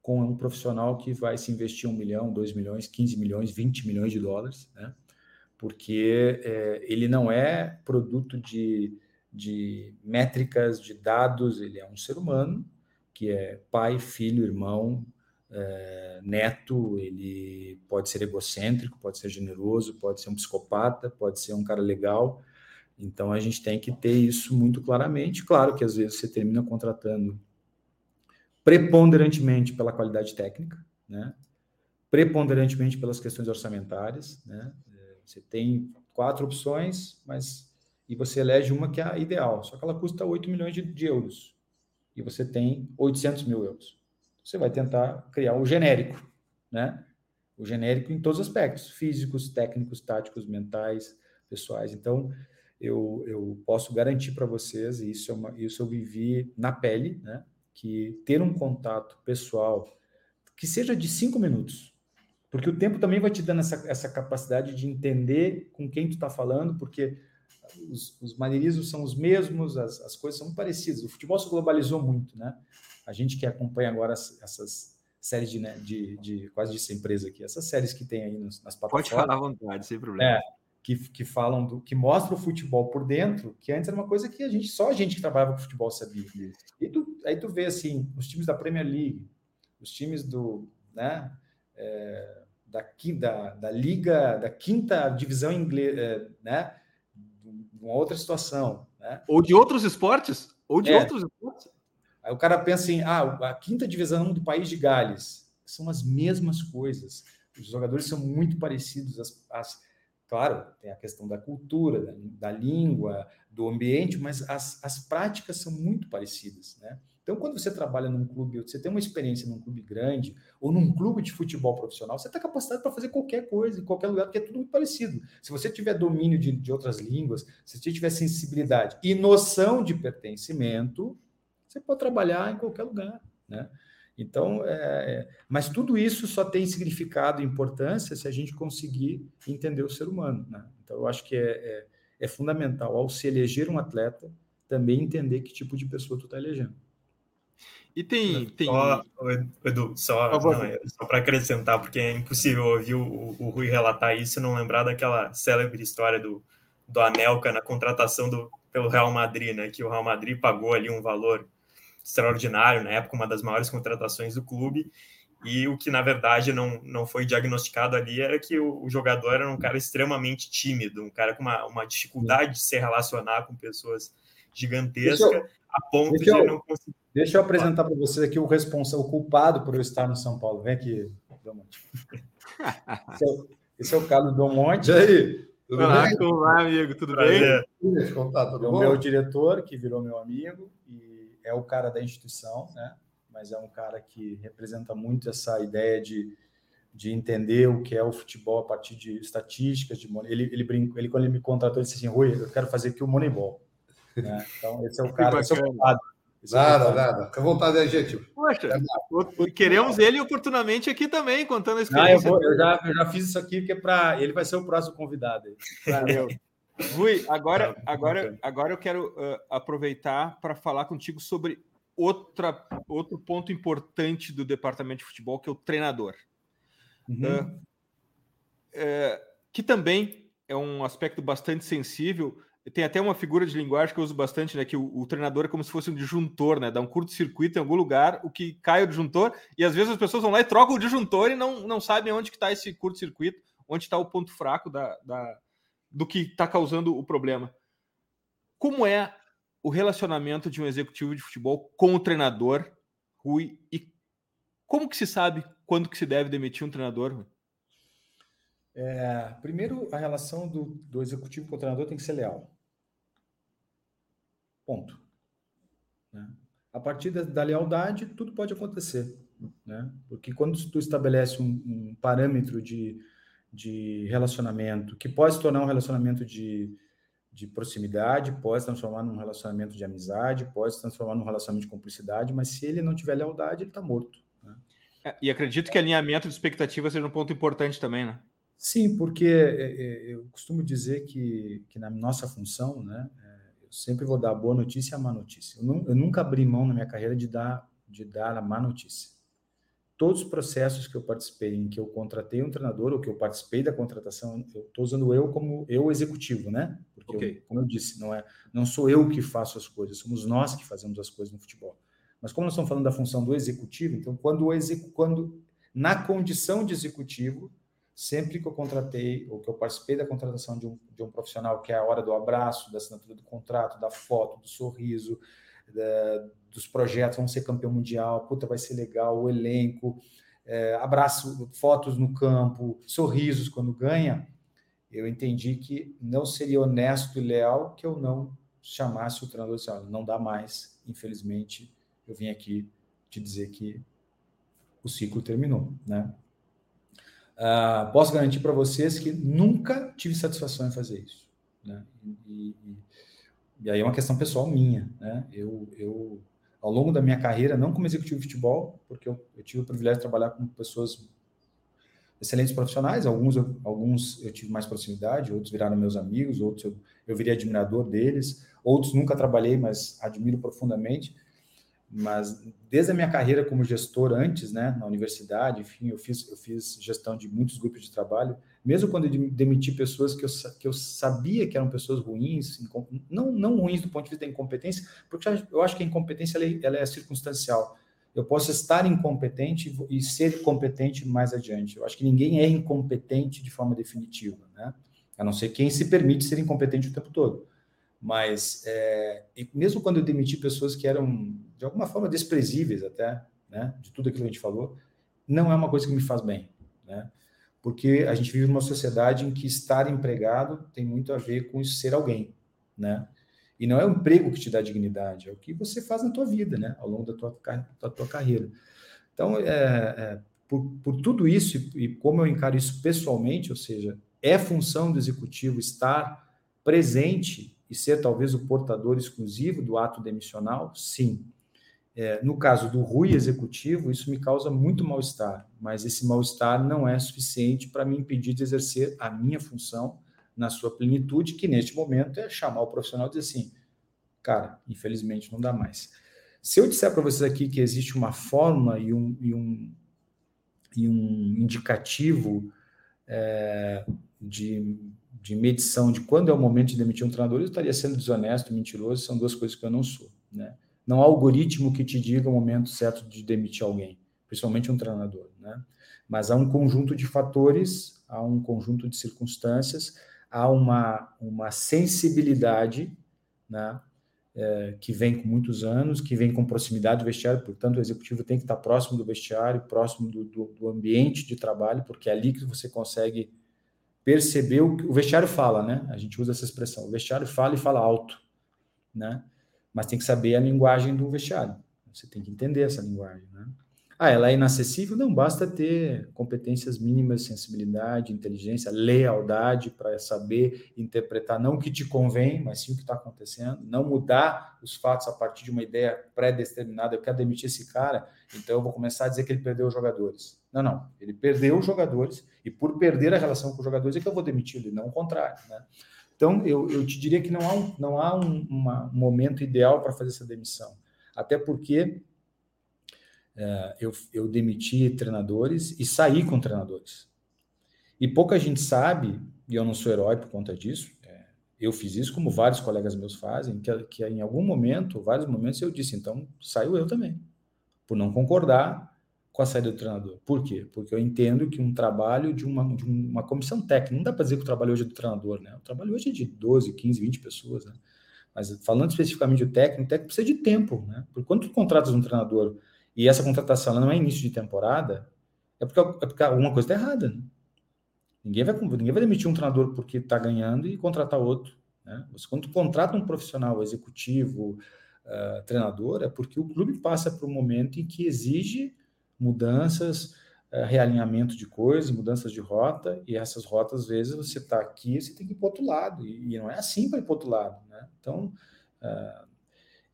com um profissional que vai se investir um milhão, dois milhões, 15 milhões, 20 milhões de dólares, né? porque é, ele não é produto de, de métricas, de dados, ele é um ser humano que é pai, filho, irmão, é, neto, ele pode ser egocêntrico, pode ser generoso, pode ser um psicopata, pode ser um cara legal. Então a gente tem que ter isso muito claramente. Claro que às vezes você termina contratando preponderantemente pela qualidade técnica, né? preponderantemente pelas questões orçamentárias. Né? É, você tem quatro opções, mas e você elege uma que é a ideal, só que ela custa 8 milhões de, de euros e você tem 800 mil euros você vai tentar criar o genérico, né? O genérico em todos os aspectos, físicos, técnicos, táticos, mentais, pessoais. Então, eu, eu posso garantir para vocês, e isso, é uma, isso eu vivi na pele, né? Que ter um contato pessoal, que seja de cinco minutos, porque o tempo também vai te dando essa, essa capacidade de entender com quem tu está falando, porque os, os maneirismos são os mesmos, as, as coisas são parecidas. O futebol se globalizou muito, né? a gente que acompanha agora essas séries de, né, de, de quase de empresa aqui, essas séries que tem aí nas, nas plataformas. Pode falar à vontade, sem problema. É, que, que falam do que mostra o futebol por dentro, que antes era uma coisa que a gente só a gente que trabalhava com futebol sabia. E tu, aí tu vê assim, os times da Premier League, os times do, né, é, da, da, da liga, da quinta divisão inglesa, é, né, uma outra situação, né? Ou de outros esportes, ou de é. outros esportes. Aí o cara pensa em, ah, a quinta divisão do país de Gales. São as mesmas coisas. Os jogadores são muito parecidos. As, as, claro, tem a questão da cultura, da, da língua, do ambiente, mas as, as práticas são muito parecidas, né? Então, quando você trabalha num clube, você tem uma experiência num clube grande ou num clube de futebol profissional, você está capacitado para fazer qualquer coisa, em qualquer lugar, porque é tudo muito parecido. Se você tiver domínio de, de outras línguas, se você tiver sensibilidade e noção de pertencimento, você pode trabalhar em qualquer lugar, né? Então, é, mas tudo isso só tem significado e importância se a gente conseguir entender o ser humano, né? Então, eu acho que é, é, é fundamental, ao se eleger um atleta, também entender que tipo de pessoa tu está elegendo. E tem. tem... Só, Edu, só, só para acrescentar, porque é impossível ouvir o, o Rui relatar isso e não lembrar daquela célebre história do, do Anelka na contratação do, pelo Real Madrid, né? Que o Real Madrid pagou ali um valor extraordinário, na época, uma das maiores contratações do clube. E o que, na verdade, não, não foi diagnosticado ali era que o, o jogador era um cara extremamente tímido, um cara com uma, uma dificuldade de se relacionar com pessoas gigantesca, eu, a ponto de eu, não conseguir. Deixa eu apresentar para vocês aqui o responsável, o culpado por eu estar no São Paulo. Vem aqui. Belmonte. esse, é o, esse é o Carlos Belmonte. E aí? Tudo Olá, bem? como vai, amigo? Tudo Prazer. bem? Contar, tudo é o meu diretor, que virou meu amigo, e é o cara da instituição, né? Mas é um cara que representa muito essa ideia de, de entender o que é o futebol a partir de estatísticas. De, ele, ele, brinca, ele, quando ele me contratou, ele disse assim: Rui, eu quero fazer aqui o Moneyball. Né? Então, esse é o cara, esse é o cara Nada, nada. Fica à vontade aí, gente. Poxa, é queremos ele oportunamente aqui também, contando a experiência. Ah, eu, vou, eu, já, eu já fiz isso aqui, porque é para ele vai ser o próximo convidado. Valeu. Rui, agora, agora, agora eu quero uh, aproveitar para falar contigo sobre outra, outro ponto importante do departamento de futebol, que é o treinador. Uhum. Uh, uh, que também é um aspecto bastante sensível, tem até uma figura de linguagem que eu uso bastante, né? Que o, o treinador é como se fosse um disjuntor, né? Dá um curto-circuito em algum lugar, o que cai o disjuntor, e às vezes as pessoas vão lá e trocam o disjuntor e não, não sabem onde que está esse curto-circuito, onde está o ponto fraco da, da do que está causando o problema. Como é o relacionamento de um executivo de futebol com o treinador, Rui, e como que se sabe quando que se deve demitir um treinador? Rui? É, primeiro, a relação do, do executivo com o treinador tem que ser leal. Ponto. Né? A partir da, da, lealdade, tudo pode acontecer. Né? Porque quando tu estabelece um, um, parâmetro de, de relacionamento, que pode se tornar um relacionamento de, de proximidade, pode se transformar num relacionamento de amizade, pode se transformar num relacionamento de cumplicidade, mas se ele não tiver lealdade, ele está morto. Né? É, e acredito que alinhamento de expectativa seja um ponto importante também, né? Sim, porque é, é, eu costumo dizer que, que na nossa função, né, sempre vou dar a boa notícia e a má notícia. Eu, não, eu, nunca abri mão na minha carreira de dar, de dar a má notícia. Todos os processos que eu participei, em que eu contratei um treinador, ou que eu participei da contratação, eu estou usando eu como eu executivo, né? Porque, okay. eu, como eu disse, não, é, não sou eu que faço as coisas, somos nós que fazemos as coisas no futebol. Mas como nós estamos falando da função do executivo, então, quando, o execu, quando na condição de executivo, sempre que eu contratei ou que eu participei da contratação de um, de um profissional, que é a hora do abraço, da assinatura do contrato, da foto, do sorriso, da, dos projetos, vão ser campeão mundial, puta, vai ser legal, o elenco, é, abraço, fotos no campo, sorrisos quando ganha, eu entendi que não seria honesto e leal que eu não chamasse o treinador e disse, olha, não dá mais, infelizmente, eu vim aqui te dizer que o ciclo terminou, né? Uh, posso garantir para vocês que nunca tive satisfação em fazer isso. Né? E, e, e, aí é uma questão pessoal minha. Né? Eu, eu, ao longo da minha carreira, não como executivo de futebol, porque eu, eu tive o privilégio de trabalhar com pessoas excelentes profissionais, alguns eu, alguns eu tive mais proximidade, outros viraram meus amigos, outros eu, eu virei admirador deles, outros nunca trabalhei, mas admiro profundamente mas desde a minha carreira como gestor antes, né, na universidade, enfim, eu fiz, eu fiz gestão de muitos grupos de trabalho, mesmo quando eu demiti pessoas que eu, que eu sabia que eram pessoas ruins, não, não ruins do ponto de vista da incompetência, porque eu acho que a incompetência ela é, ela é circunstancial. Eu posso estar incompetente e ser competente mais adiante. Eu acho que ninguém é incompetente de forma definitiva, né? A não ser quem se permite ser incompetente o tempo todo. Mas, é, mesmo quando eu demiti pessoas que eram, de alguma forma, desprezíveis até, né, de tudo aquilo que a gente falou, não é uma coisa que me faz bem, né? Porque a gente vive numa sociedade em que estar empregado tem muito a ver com ser alguém, né? E não é o emprego que te dá dignidade, é o que você faz na tua vida, né? Ao longo da tua, da tua carreira. Então, é, é por, por tudo isso e, e como eu encaro isso pessoalmente, ou seja, é função do executivo estar presente e ser talvez o portador exclusivo do ato demissional? Sim. É, no caso do Rui executivo, isso me causa muito mal-estar, mas esse mal-estar não é suficiente para me impedir de exercer a minha função na sua plenitude, que neste momento é chamar o profissional e dizer assim: cara, infelizmente não dá mais. Se eu disser para vocês aqui que existe uma forma e um, e um, e um indicativo é, de de medição de quando é o momento de demitir um treinador, eu estaria sendo desonesto, mentiroso, são duas coisas que eu não sou. Né? Não há algoritmo que te diga o momento certo de demitir alguém, principalmente um treinador. Né? Mas há um conjunto de fatores, há um conjunto de circunstâncias, há uma, uma sensibilidade né, é, que vem com muitos anos, que vem com proximidade do vestiário, portanto, o executivo tem que estar próximo do vestiário, próximo do, do, do ambiente de trabalho, porque é ali que você consegue perceber o que o vestiário fala, né? A gente usa essa expressão. O vestiário fala e fala alto, né? Mas tem que saber a linguagem do vestiário. Você tem que entender essa linguagem, né? Ah, ela é inacessível? Não, basta ter competências mínimas, sensibilidade, inteligência, lealdade para saber interpretar não o que te convém, mas sim o que está acontecendo, não mudar os fatos a partir de uma ideia pré-determinada. Eu quero demitir esse cara, então eu vou começar a dizer que ele perdeu os jogadores. Não, não. Ele perdeu os jogadores e por perder a relação com os jogadores é que eu vou demiti-lo, não o contrário. Né? Então, eu, eu te diria que não há um, não há um, uma, um momento ideal para fazer essa demissão. Até porque é, eu, eu demiti treinadores e saí com treinadores. E pouca gente sabe, e eu não sou herói por conta disso, é, eu fiz isso como vários colegas meus fazem, que, que em algum momento, vários momentos, eu disse, então saiu eu também, por não concordar com a saída do treinador. Por quê? Porque eu entendo que um trabalho de uma, de uma comissão técnica, não dá para dizer que o trabalho hoje é do treinador, né? O trabalho hoje é de 12, 15, 20 pessoas, né? Mas falando especificamente do técnico, o técnico precisa de tempo, né? Por quanto contratas um treinador e essa contratação não é início de temporada, é porque, é porque alguma coisa está errada. Né? Ninguém, vai, ninguém vai demitir um treinador porque está ganhando e contratar outro. Né? Você, quando contrata um profissional executivo, uh, treinador, é porque o clube passa por um momento em que exige mudanças, uh, realinhamento de coisas, mudanças de rota, e essas rotas, às vezes, você está aqui você tem que ir para outro lado, e, não é assim para ir para outro lado. Né? Então, uh,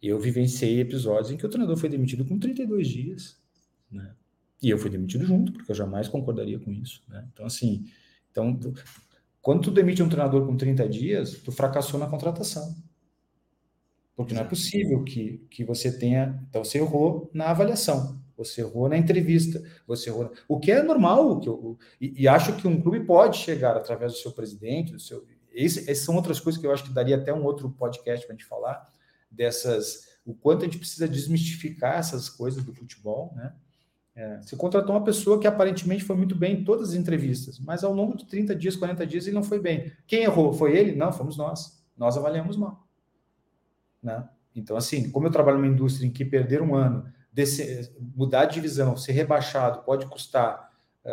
eu vivenciei episódios em que o treinador foi demitido com 32 dias, né? E eu fui demitido junto, porque eu jamais concordaria com isso, né? Então, assim, então, quando tu demite um treinador com 30 dias, tu fracassou na contratação. Porque não é possível que, que você tenha. Então, você errou na avaliação, você errou na entrevista, você errou. O que é normal, que eu, e, e acho que um clube pode chegar através do seu presidente, do seu. Esse, essas são outras coisas que eu acho que daria até um outro podcast para a gente falar dessas, o quanto a gente precisa desmistificar essas coisas do futebol, né? É, você contratou uma pessoa que aparentemente foi muito bem em todas as entrevistas, mas ao longo de 30 dias, 40 dias, ele não foi bem. Quem errou? Foi ele? Não, fomos nós. Nós avaliamos mal. Né? Então, assim, como eu trabalho numa indústria em que perder um ano, desse, mudar de divisão, ser rebaixado, pode custar uh,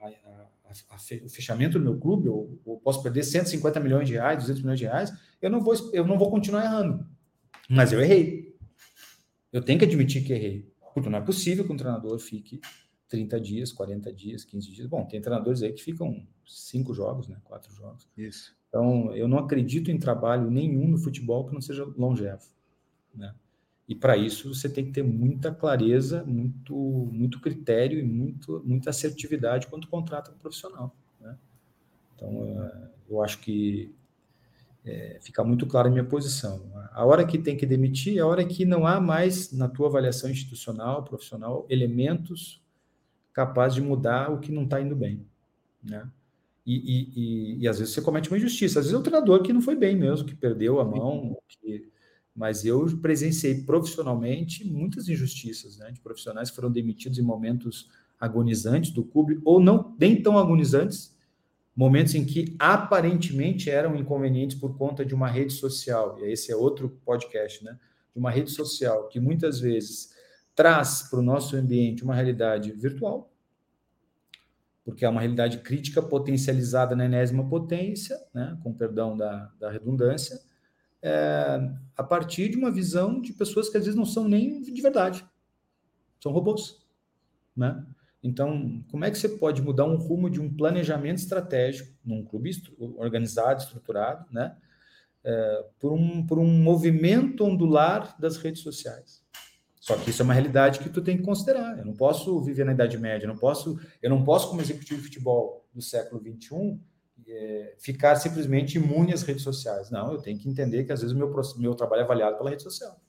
a, a, a, o fechamento do meu clube, eu, eu posso perder 150 milhões de reais, 200 milhões de reais, eu não vou, eu não vou continuar errando. Mas eu errei. Eu tenho que admitir que errei. Porque não é possível que um treinador fique 30 dias, 40 dias, 15 dias. Bom, tem treinadores aí que ficam cinco jogos, né? Quatro jogos. Isso. Então, eu não acredito em trabalho nenhum no futebol que não seja longevo, né? E para isso você tem que ter muita clareza, muito, muito critério e muito, muita assertividade quando contrata um profissional. Né? Então, eh, eu acho que é, fica muito clara a minha posição. A hora que tem que demitir é a hora que não há mais, na tua avaliação institucional, profissional, elementos capazes de mudar o que não está indo bem. Né? E, e, e, e, às vezes você comete uma injustiça. Às vezes é o treinador que não foi bem mesmo, que perdeu a mão, que... mas eu presenciei profissionalmente muitas injustiças, né? De profissionais que foram demitidos em momentos agonizantes do clube, ou não nem tão agonizantes, momentos em que aparentemente eram inconvenientes por conta de uma rede social, e esse é outro podcast, né? De uma rede social que muitas vezes traz para o nosso ambiente uma realidade virtual, porque é uma realidade crítica potencializada na enésima potência, né? com perdão da, da redundância, é, a partir de uma visão de pessoas que às vezes não são nem de verdade, são robôs, né? Então, como é que você pode mudar um rumo de um planejamento estratégico num clube organizado, estruturado, né? É, por, um, por um movimento ondular das redes sociais. Só que isso é uma realidade que tu tem que considerar. Eu não posso viver na Idade Média, eu não posso, eu não posso como executivo de futebol do século XXI, é, ficar simplesmente imune às redes sociais. Não, eu tenho que entender que às vezes o meu, meu trabalho é avaliado pela rede social.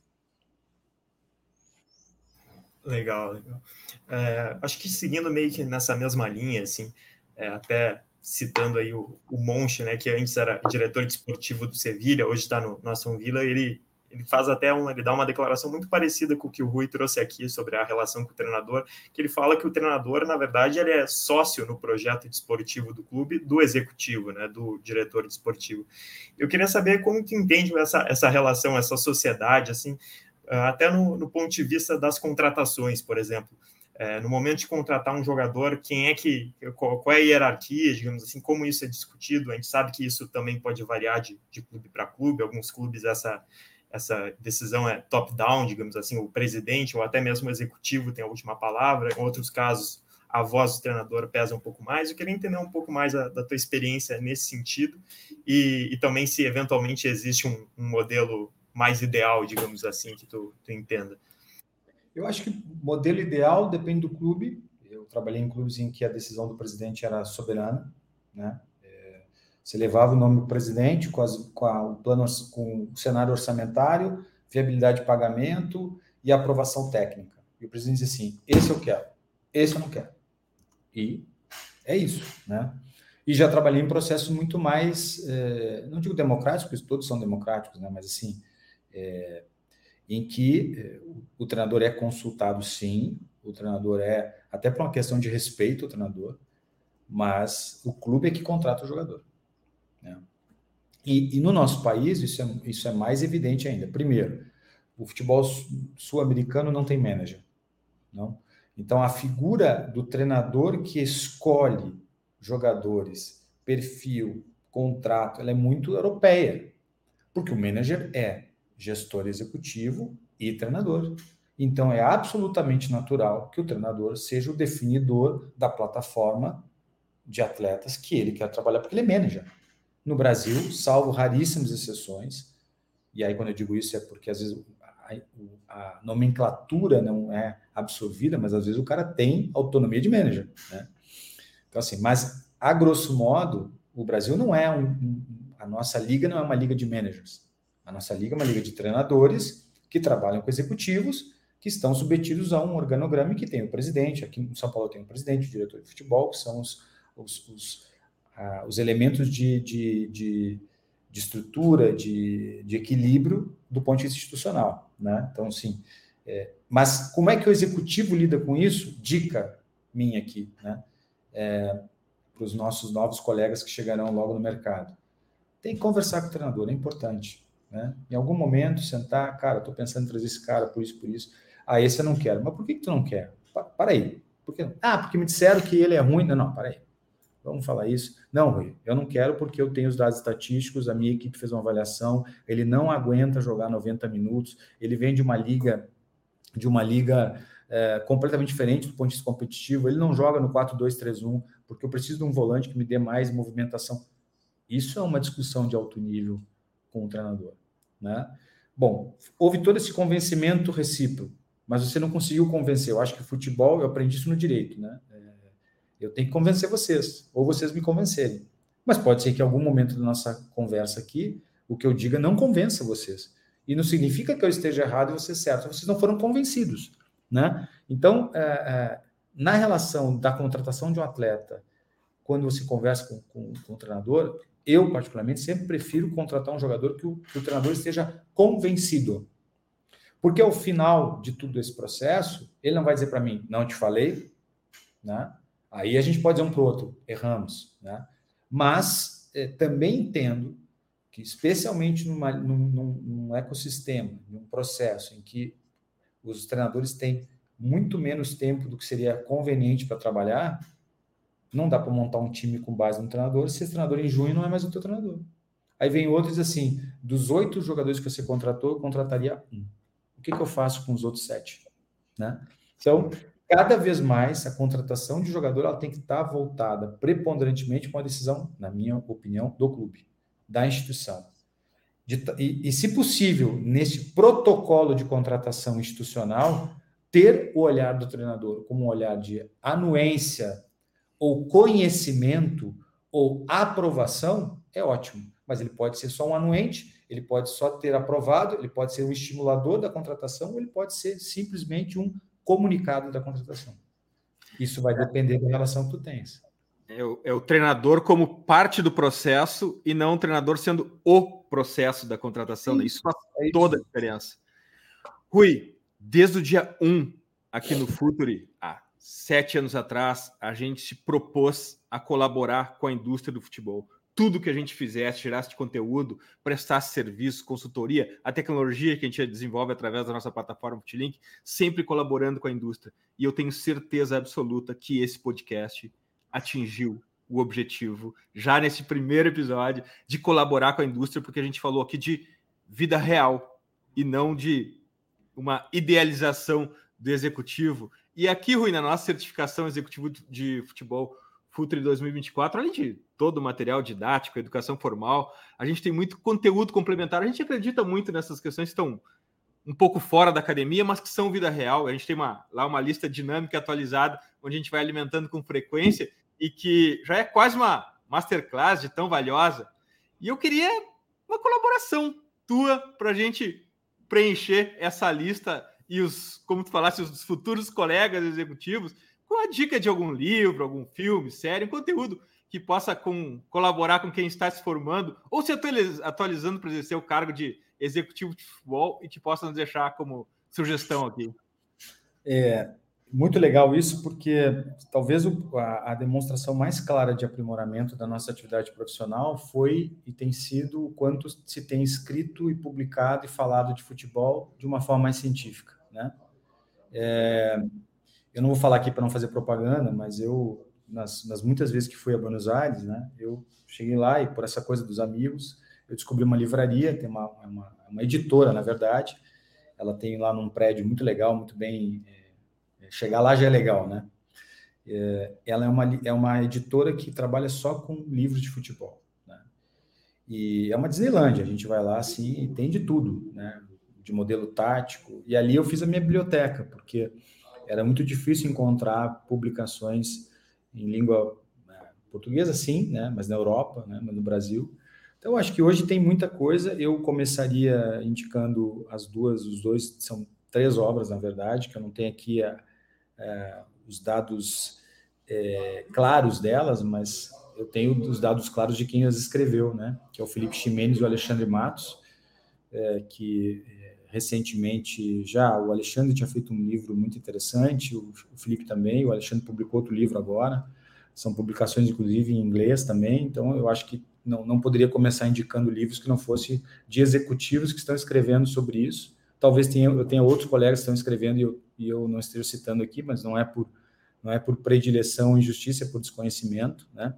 Legal, legal. É, acho que seguindo meio que nessa mesma linha, assim, é, até citando aí o, o Monche, né, que antes era diretor desportivo do Sevilha, hoje está no, no Aston Villa, ele, ele faz até uma, ele dá uma declaração muito parecida com o que o Rui trouxe aqui sobre a relação com o treinador, que ele fala que o treinador, na verdade, ele é sócio no projeto desportivo do clube, do executivo, né, do diretor desportivo. Eu queria saber como que entende essa, essa relação, essa sociedade, assim, até no, no ponto de vista das contratações, por exemplo. É, no momento de contratar um jogador, quem é que qual, qual, é a hierarquia, digamos assim, como isso é discutido? A gente sabe que isso também pode variar de, de clube para clube. Alguns clubes essa essa decisão é top-down, digamos assim, o presidente ou até mesmo o executivo tem a última palavra. Em outros casos, a voz do treinador pesa um pouco mais. Eu queria entender um pouco mais a, da tua experiência nesse sentido e, e também se eventualmente existe um, um, modelo mais ideal, digamos assim, que tu, tu entenda. Eu acho que modelo ideal depende do clube. Eu trabalhei em clubes em que a decisão do presidente era soberana, né? Você levava o nome do presidente com, as, com a, o plano, com o cenário orçamentário, viabilidade de pagamento e aprovação técnica. E o presidente dizia assim: esse eu quero, esse eu não quero. E é isso, né? E já trabalhei em processos muito mais, eh, não digo democráticos, todos são democráticos, né? Mas assim, eh, em que eh, o treinador é consultado, sim, o treinador é, até por uma questão de respeito ao treinador, mas o clube é que contrata o jogador. Né? E, e, no nosso país isso é, isso é mais evidente ainda. Primeiro, o futebol sul-americano não tem manager. Não? Então, a figura do treinador que escolhe jogadores, perfil, contrato, ela é muito europeia. Porque o manager é gestor executivo e treinador. Então, é absolutamente natural que o treinador seja o definidor da plataforma de atletas que ele quer trabalhar, porque ele é manager no Brasil, salvo raríssimas exceções, e aí quando eu digo isso é porque às vezes a, a nomenclatura não é absorvida, mas às vezes o cara tem autonomia de manager, né? Então assim, mas a grosso modo, o Brasil não é um, um, a nossa liga não é uma liga de managers. A nossa liga é uma liga de treinadores que trabalham com executivos que estão submetidos a um organograma que tem o presidente, aqui em São Paulo tem o presidente, o diretor de futebol, que são os, os, os os elementos de, de, de, de estrutura, de, de, equilíbrio do ponto de vista institucional. Né? Então, sim. É, mas como é que o executivo lida com isso? Dica minha aqui, né? É, para os nossos novos colegas que chegarão logo no mercado. Tem que conversar com o treinador, é importante. Né? Em algum momento, sentar, cara, estou pensando em trazer esse cara por isso, por isso. Ah, esse eu não quero. Mas por que, que tu não quer? Para aí. Por que? Ah, porque me disseram que ele é ruim. Não, não, para aí. Vamos falar isso. Não, Rui, eu não quero porque eu tenho os dados estatísticos, a minha equipe fez uma avaliação, ele não aguenta jogar 90 minutos, ele vem de uma liga, de uma liga é, completamente diferente do ponto de vista competitivo, ele não joga no 4-2-3-1, porque eu preciso de um volante que me dê mais movimentação. Isso é uma discussão de alto nível com o treinador. Né? Bom, houve todo esse convencimento recíproco, mas você não conseguiu convencer. Eu acho que futebol, eu aprendi isso no direito, né? Eu tenho que convencer vocês, ou vocês me convencerem. Mas pode ser que em algum momento da nossa conversa aqui, o que eu diga não convença vocês. E não significa que eu esteja errado e vocês certo, vocês não foram convencidos. Né? Então, é, é, na relação da contratação de um atleta, quando você conversa com, com, com o treinador, eu, particularmente, sempre prefiro contratar um jogador que o, que o treinador esteja convencido. Porque ao final de todo esse processo, ele não vai dizer para mim, não te falei, né? Aí a gente pode dizer um para o outro, erramos, né? Mas é, também entendo que, especialmente numa, num, num, ecossistema, num processo em que os treinadores têm muito menos tempo do que seria conveniente para trabalhar, não dá para montar um time com base no treinador se esse treinador em junho não é mais o teu treinador. Aí vem outros assim, dos oito jogadores que você contratou, eu contrataria um. O que, que eu faço com os outros sete? Né? Então, cada vez mais a contratação de jogador ela tem que estar voltada preponderantemente com a decisão, na minha opinião, do clube, da instituição. De, e, e, se possível, nesse protocolo de contratação institucional, ter o olhar do treinador como um olhar de anuência ou conhecimento ou aprovação, é ótimo. Mas ele pode ser só um anuente, ele pode só ter aprovado, ele pode ser um estimulador da contratação, ele pode ser simplesmente um comunicado da contratação. Isso vai depender da relação que tu tens. É o, é o treinador como parte do processo e não o treinador sendo o processo da contratação. Né? Isso faz é toda a diferença. Rui, desde o dia 1 aqui no Futuri, há sete anos atrás, a gente se propôs a colaborar com a indústria do futebol. Tudo que a gente fizesse, tirasse de conteúdo, prestasse serviço, consultoria, a tecnologia que a gente desenvolve através da nossa plataforma Futilink, sempre colaborando com a indústria. E eu tenho certeza absoluta que esse podcast atingiu o objetivo, já nesse primeiro episódio, de colaborar com a indústria, porque a gente falou aqui de vida real e não de uma idealização do executivo. E aqui, Rui, na nossa certificação executivo de futebol Futre 2024, além de todo o material didático, educação formal, a gente tem muito conteúdo complementar. A gente acredita muito nessas questões que estão um pouco fora da academia, mas que são vida real. A gente tem uma, lá uma lista dinâmica atualizada, onde a gente vai alimentando com frequência e que já é quase uma masterclass de tão valiosa. E eu queria uma colaboração tua para a gente preencher essa lista e os, como tu falaste, os futuros colegas executivos com a dica de algum livro, algum filme, série, um conteúdo que possa com, colaborar com quem está se formando ou se atualizando para exercer o cargo de executivo de futebol e que possa nos deixar como sugestão aqui. É, muito legal isso, porque talvez a, a, demonstração mais clara de aprimoramento da nossa atividade profissional foi e tem sido o quanto se tem escrito e publicado e falado de futebol de uma forma mais científica, né? É, eu não vou falar aqui para não fazer propaganda, mas eu, nas, nas, muitas vezes que fui a Buenos Aires, né, eu cheguei lá e por essa coisa dos amigos, eu descobri uma livraria, tem uma, uma, uma editora, na verdade, ela tem lá num prédio muito legal, muito bem é, Chegar lá já é legal, né? É, ela é uma, é uma editora que trabalha só com livros de futebol. Né? E é uma Disneylandia, a gente vai lá assim e tem de tudo, né? De modelo tático. E ali eu fiz a minha biblioteca, porque era muito difícil encontrar publicações em língua né, portuguesa, sim, né? Mas na Europa, né? Mas no Brasil. Então, acho que hoje tem muita coisa. Eu começaria indicando as duas, os dois, são três obras, na verdade, que eu não tenho aqui a, é, os dados é, claros delas, mas eu tenho os dados claros de quem as escreveu, né? Que é o Felipe Ximenes e o Alexandre Matos, é, que é, recentemente já o Alexandre tinha feito um livro muito interessante, o, Felipe também, o Alexandre publicou outro livro agora, são publicações inclusive em inglês também, então eu acho que não, não poderia começar indicando livros que não fosse de executivos que estão escrevendo sobre isso. Talvez tenha, eu tenha outros colegas que estão escrevendo e eu e eu não esteja citando aqui, mas não é por não é por predileção, injustiça, é por desconhecimento, né?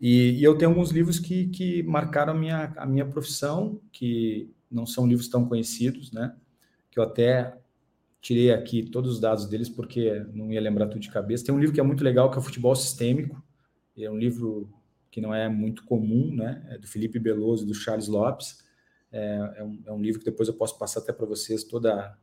E, e, eu tenho alguns livros que, que marcaram a minha, a minha profissão, que não são livros tão conhecidos, né? Que eu até tirei aqui todos os dados deles, porque não ia lembrar tudo de cabeça. Tem um livro que é muito legal, que é o Futebol Sistêmico. É um livro que não é muito comum, né? É do Felipe Beloso e do Charles Lopes. É, é, um, é um livro que depois eu posso passar até para vocês toda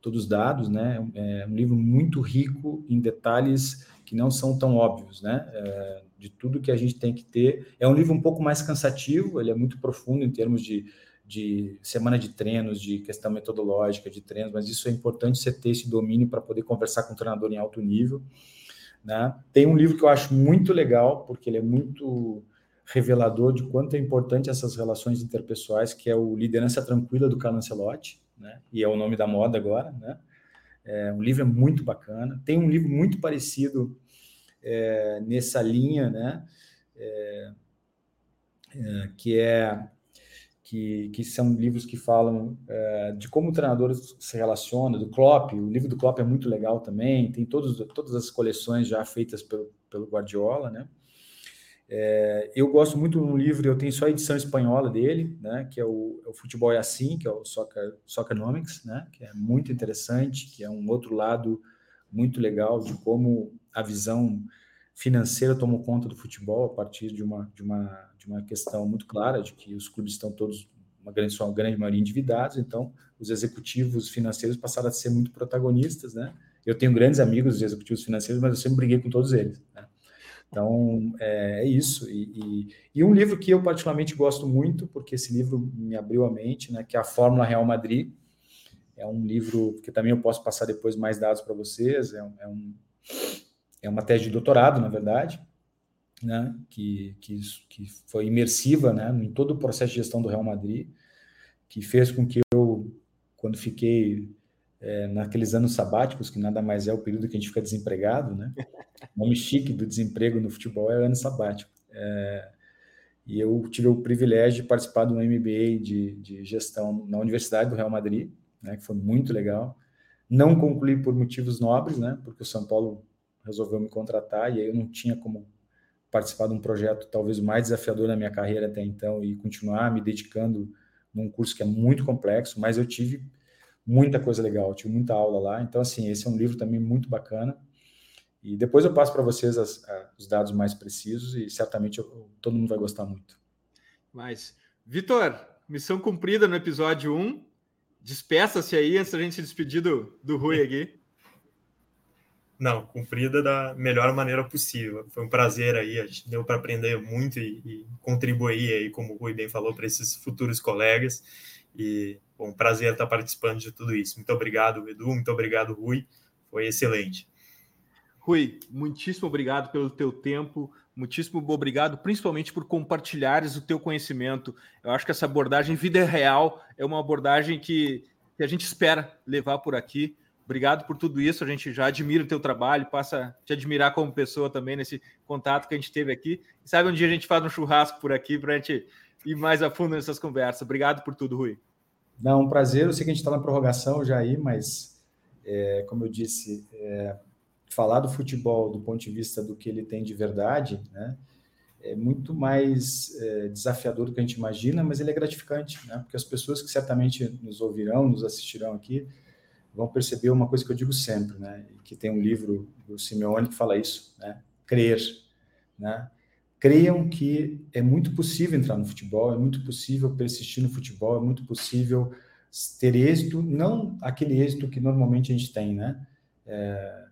todos os dados, né? É um livro muito rico em detalhes que não são tão óbvios, né? É, de tudo que a gente tem que ter. É um livro um pouco mais cansativo, ele é muito profundo em termos de, de semana de treinos, de questão metodológica de treinos, mas isso é importante você ter esse domínio para poder conversar com um treinador em alto nível. Né? Tem um livro que eu acho muito legal, porque ele é muito revelador de quanto é importante essas relações interpessoais, que é o Liderança Tranquila do Carlo Ancelotti né? E é o nome da moda agora, né? É, um livro é muito bacana. Tem um livro muito parecido é, nessa linha, né? É, é que é que, que, são livros que falam é, de como o treinador se relaciona, do Klopp. O livro do Klopp é muito legal também. Tem todos, todas as coleções já feitas pelo, pelo Guardiola, né? É, eu gosto muito de um livro, eu tenho só a edição espanhola dele, né, que é o, é o Futebol é Assim, que é o Soccer, Soccernomics, né, que é muito interessante, que é um outro lado muito legal de como a visão financeira tomou conta do futebol a partir de uma, de uma, de uma questão muito clara de que os clubes estão todos, uma grande, uma grande maioria endividados, então os executivos financeiros passaram a ser muito protagonistas, né? Eu tenho grandes amigos executivos financeiros, mas eu sempre briguei com todos eles, né? Então, é, é isso. E, e, e, um livro que eu particularmente gosto muito, porque esse livro me abriu a mente, né, que é a Fórmula Real Madrid. É um livro que também eu posso passar depois mais dados para vocês. É, é, um, é uma tese de doutorado, na verdade. né, que, que, que foi imersiva né, em todo o processo de gestão do Real Madrid, que fez com que eu, quando fiquei é, naqueles anos sabáticos, que nada mais é o período que a gente fica desempregado, né? O nome chique do desemprego no futebol é ano sabático. É, e eu tive o privilégio de participar de um MBA de, de gestão na Universidade do Real Madrid, né, que foi muito legal. Não concluí por motivos nobres, né, porque o São Paulo resolveu me contratar e aí eu não tinha como participar de um projeto talvez o mais desafiador da minha carreira até então e continuar me dedicando num curso que é muito complexo, mas eu tive muita coisa legal, tive muita aula lá. Então, assim, esse é um livro também muito bacana. E depois eu passo para vocês as, a, os dados mais precisos e certamente eu, todo mundo vai gostar muito. Mas, Vitor, missão cumprida no episódio 1. Despeça-se aí antes da gente se despedir do, do Rui aqui. Não, cumprida da melhor maneira possível. Foi um prazer aí, a gente deu para aprender muito e, e, contribuir aí, como o Rui bem falou, para esses futuros colegas. E bom, um prazer estar participando de tudo isso. Muito obrigado, Edu, muito obrigado, Rui. Foi excelente. Rui, muitíssimo obrigado pelo teu tempo, muitíssimo obrigado, principalmente por compartilhares o teu conhecimento. Eu acho que essa abordagem vida real é uma abordagem que, que a gente espera levar por aqui. Obrigado por tudo isso. A gente já admira o teu trabalho, passa a te admirar como pessoa também nesse contato que a gente teve aqui. E sabe um dia a gente faz um churrasco por aqui para a gente ir mais a fundo nessas conversas. Obrigado por tudo, Rui. Não, um prazer. Eu sei que a gente está na prorrogação já aí, mas é, como eu disse, é, falar do futebol do ponto de vista do que ele tem de verdade, né, é muito mais é, desafiador do que a gente imagina, mas ele é gratificante, né, porque as pessoas que certamente nos ouvirão, nos assistirão aqui, vão perceber uma coisa que eu digo sempre, né, que tem um livro do Simeone que fala isso, né, crer, né, creiam que é muito possível entrar no futebol, é muito possível persistir no futebol, é muito possível ter êxito, não aquele êxito que normalmente a gente tem, né, é,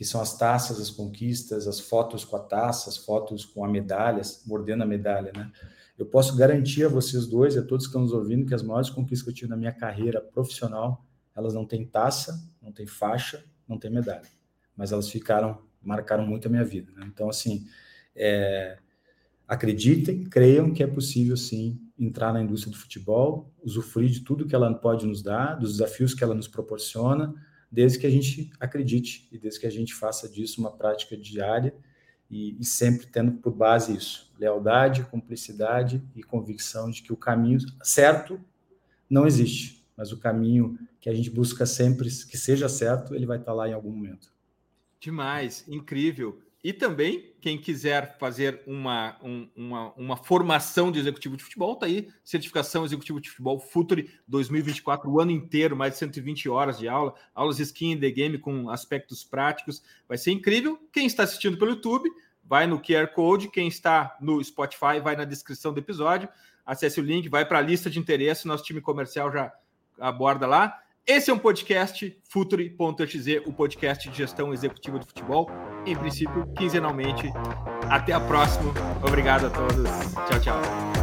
que são as taças, as conquistas, as fotos com a taça, as fotos com a medalha, mordendo a medalha, né? Eu posso garantir a vocês dois e a todos que estão nos ouvindo que as maiores conquistas que eu tive na minha carreira profissional, elas não têm taça, não têm faixa, não têm medalha, mas elas ficaram, marcaram muito a minha vida. Né? Então, assim, é, acreditem, creiam que é possível, sim, entrar na indústria do futebol, usufruir de tudo que ela pode nos dar, dos desafios que ela nos proporciona, desde que a gente acredite e desde que a gente faça disso uma prática diária e, e, sempre tendo por base isso: lealdade, cumplicidade e convicção de que o caminho certo não existe, mas o caminho que a gente busca sempre que seja certo, ele vai estar lá em algum momento. Demais, incrível. E também, quem quiser fazer uma, um, uma, uma formação de executivo de futebol, tá aí, certificação executivo de futebol Futuri 2024, o ano inteiro, mais de 120 horas de aula, aulas skin in the game com aspectos práticos, vai ser incrível. Quem está assistindo pelo YouTube, vai no QR Code, quem está no Spotify, vai na descrição do episódio, acesse o link, vai para a lista de interesse, nosso time comercial já aborda lá. Esse é um podcast Futuri.exe, o podcast de gestão executiva do futebol, em princípio, quinzenalmente. Até a próxima. Obrigado a todos. Tchau, tchau.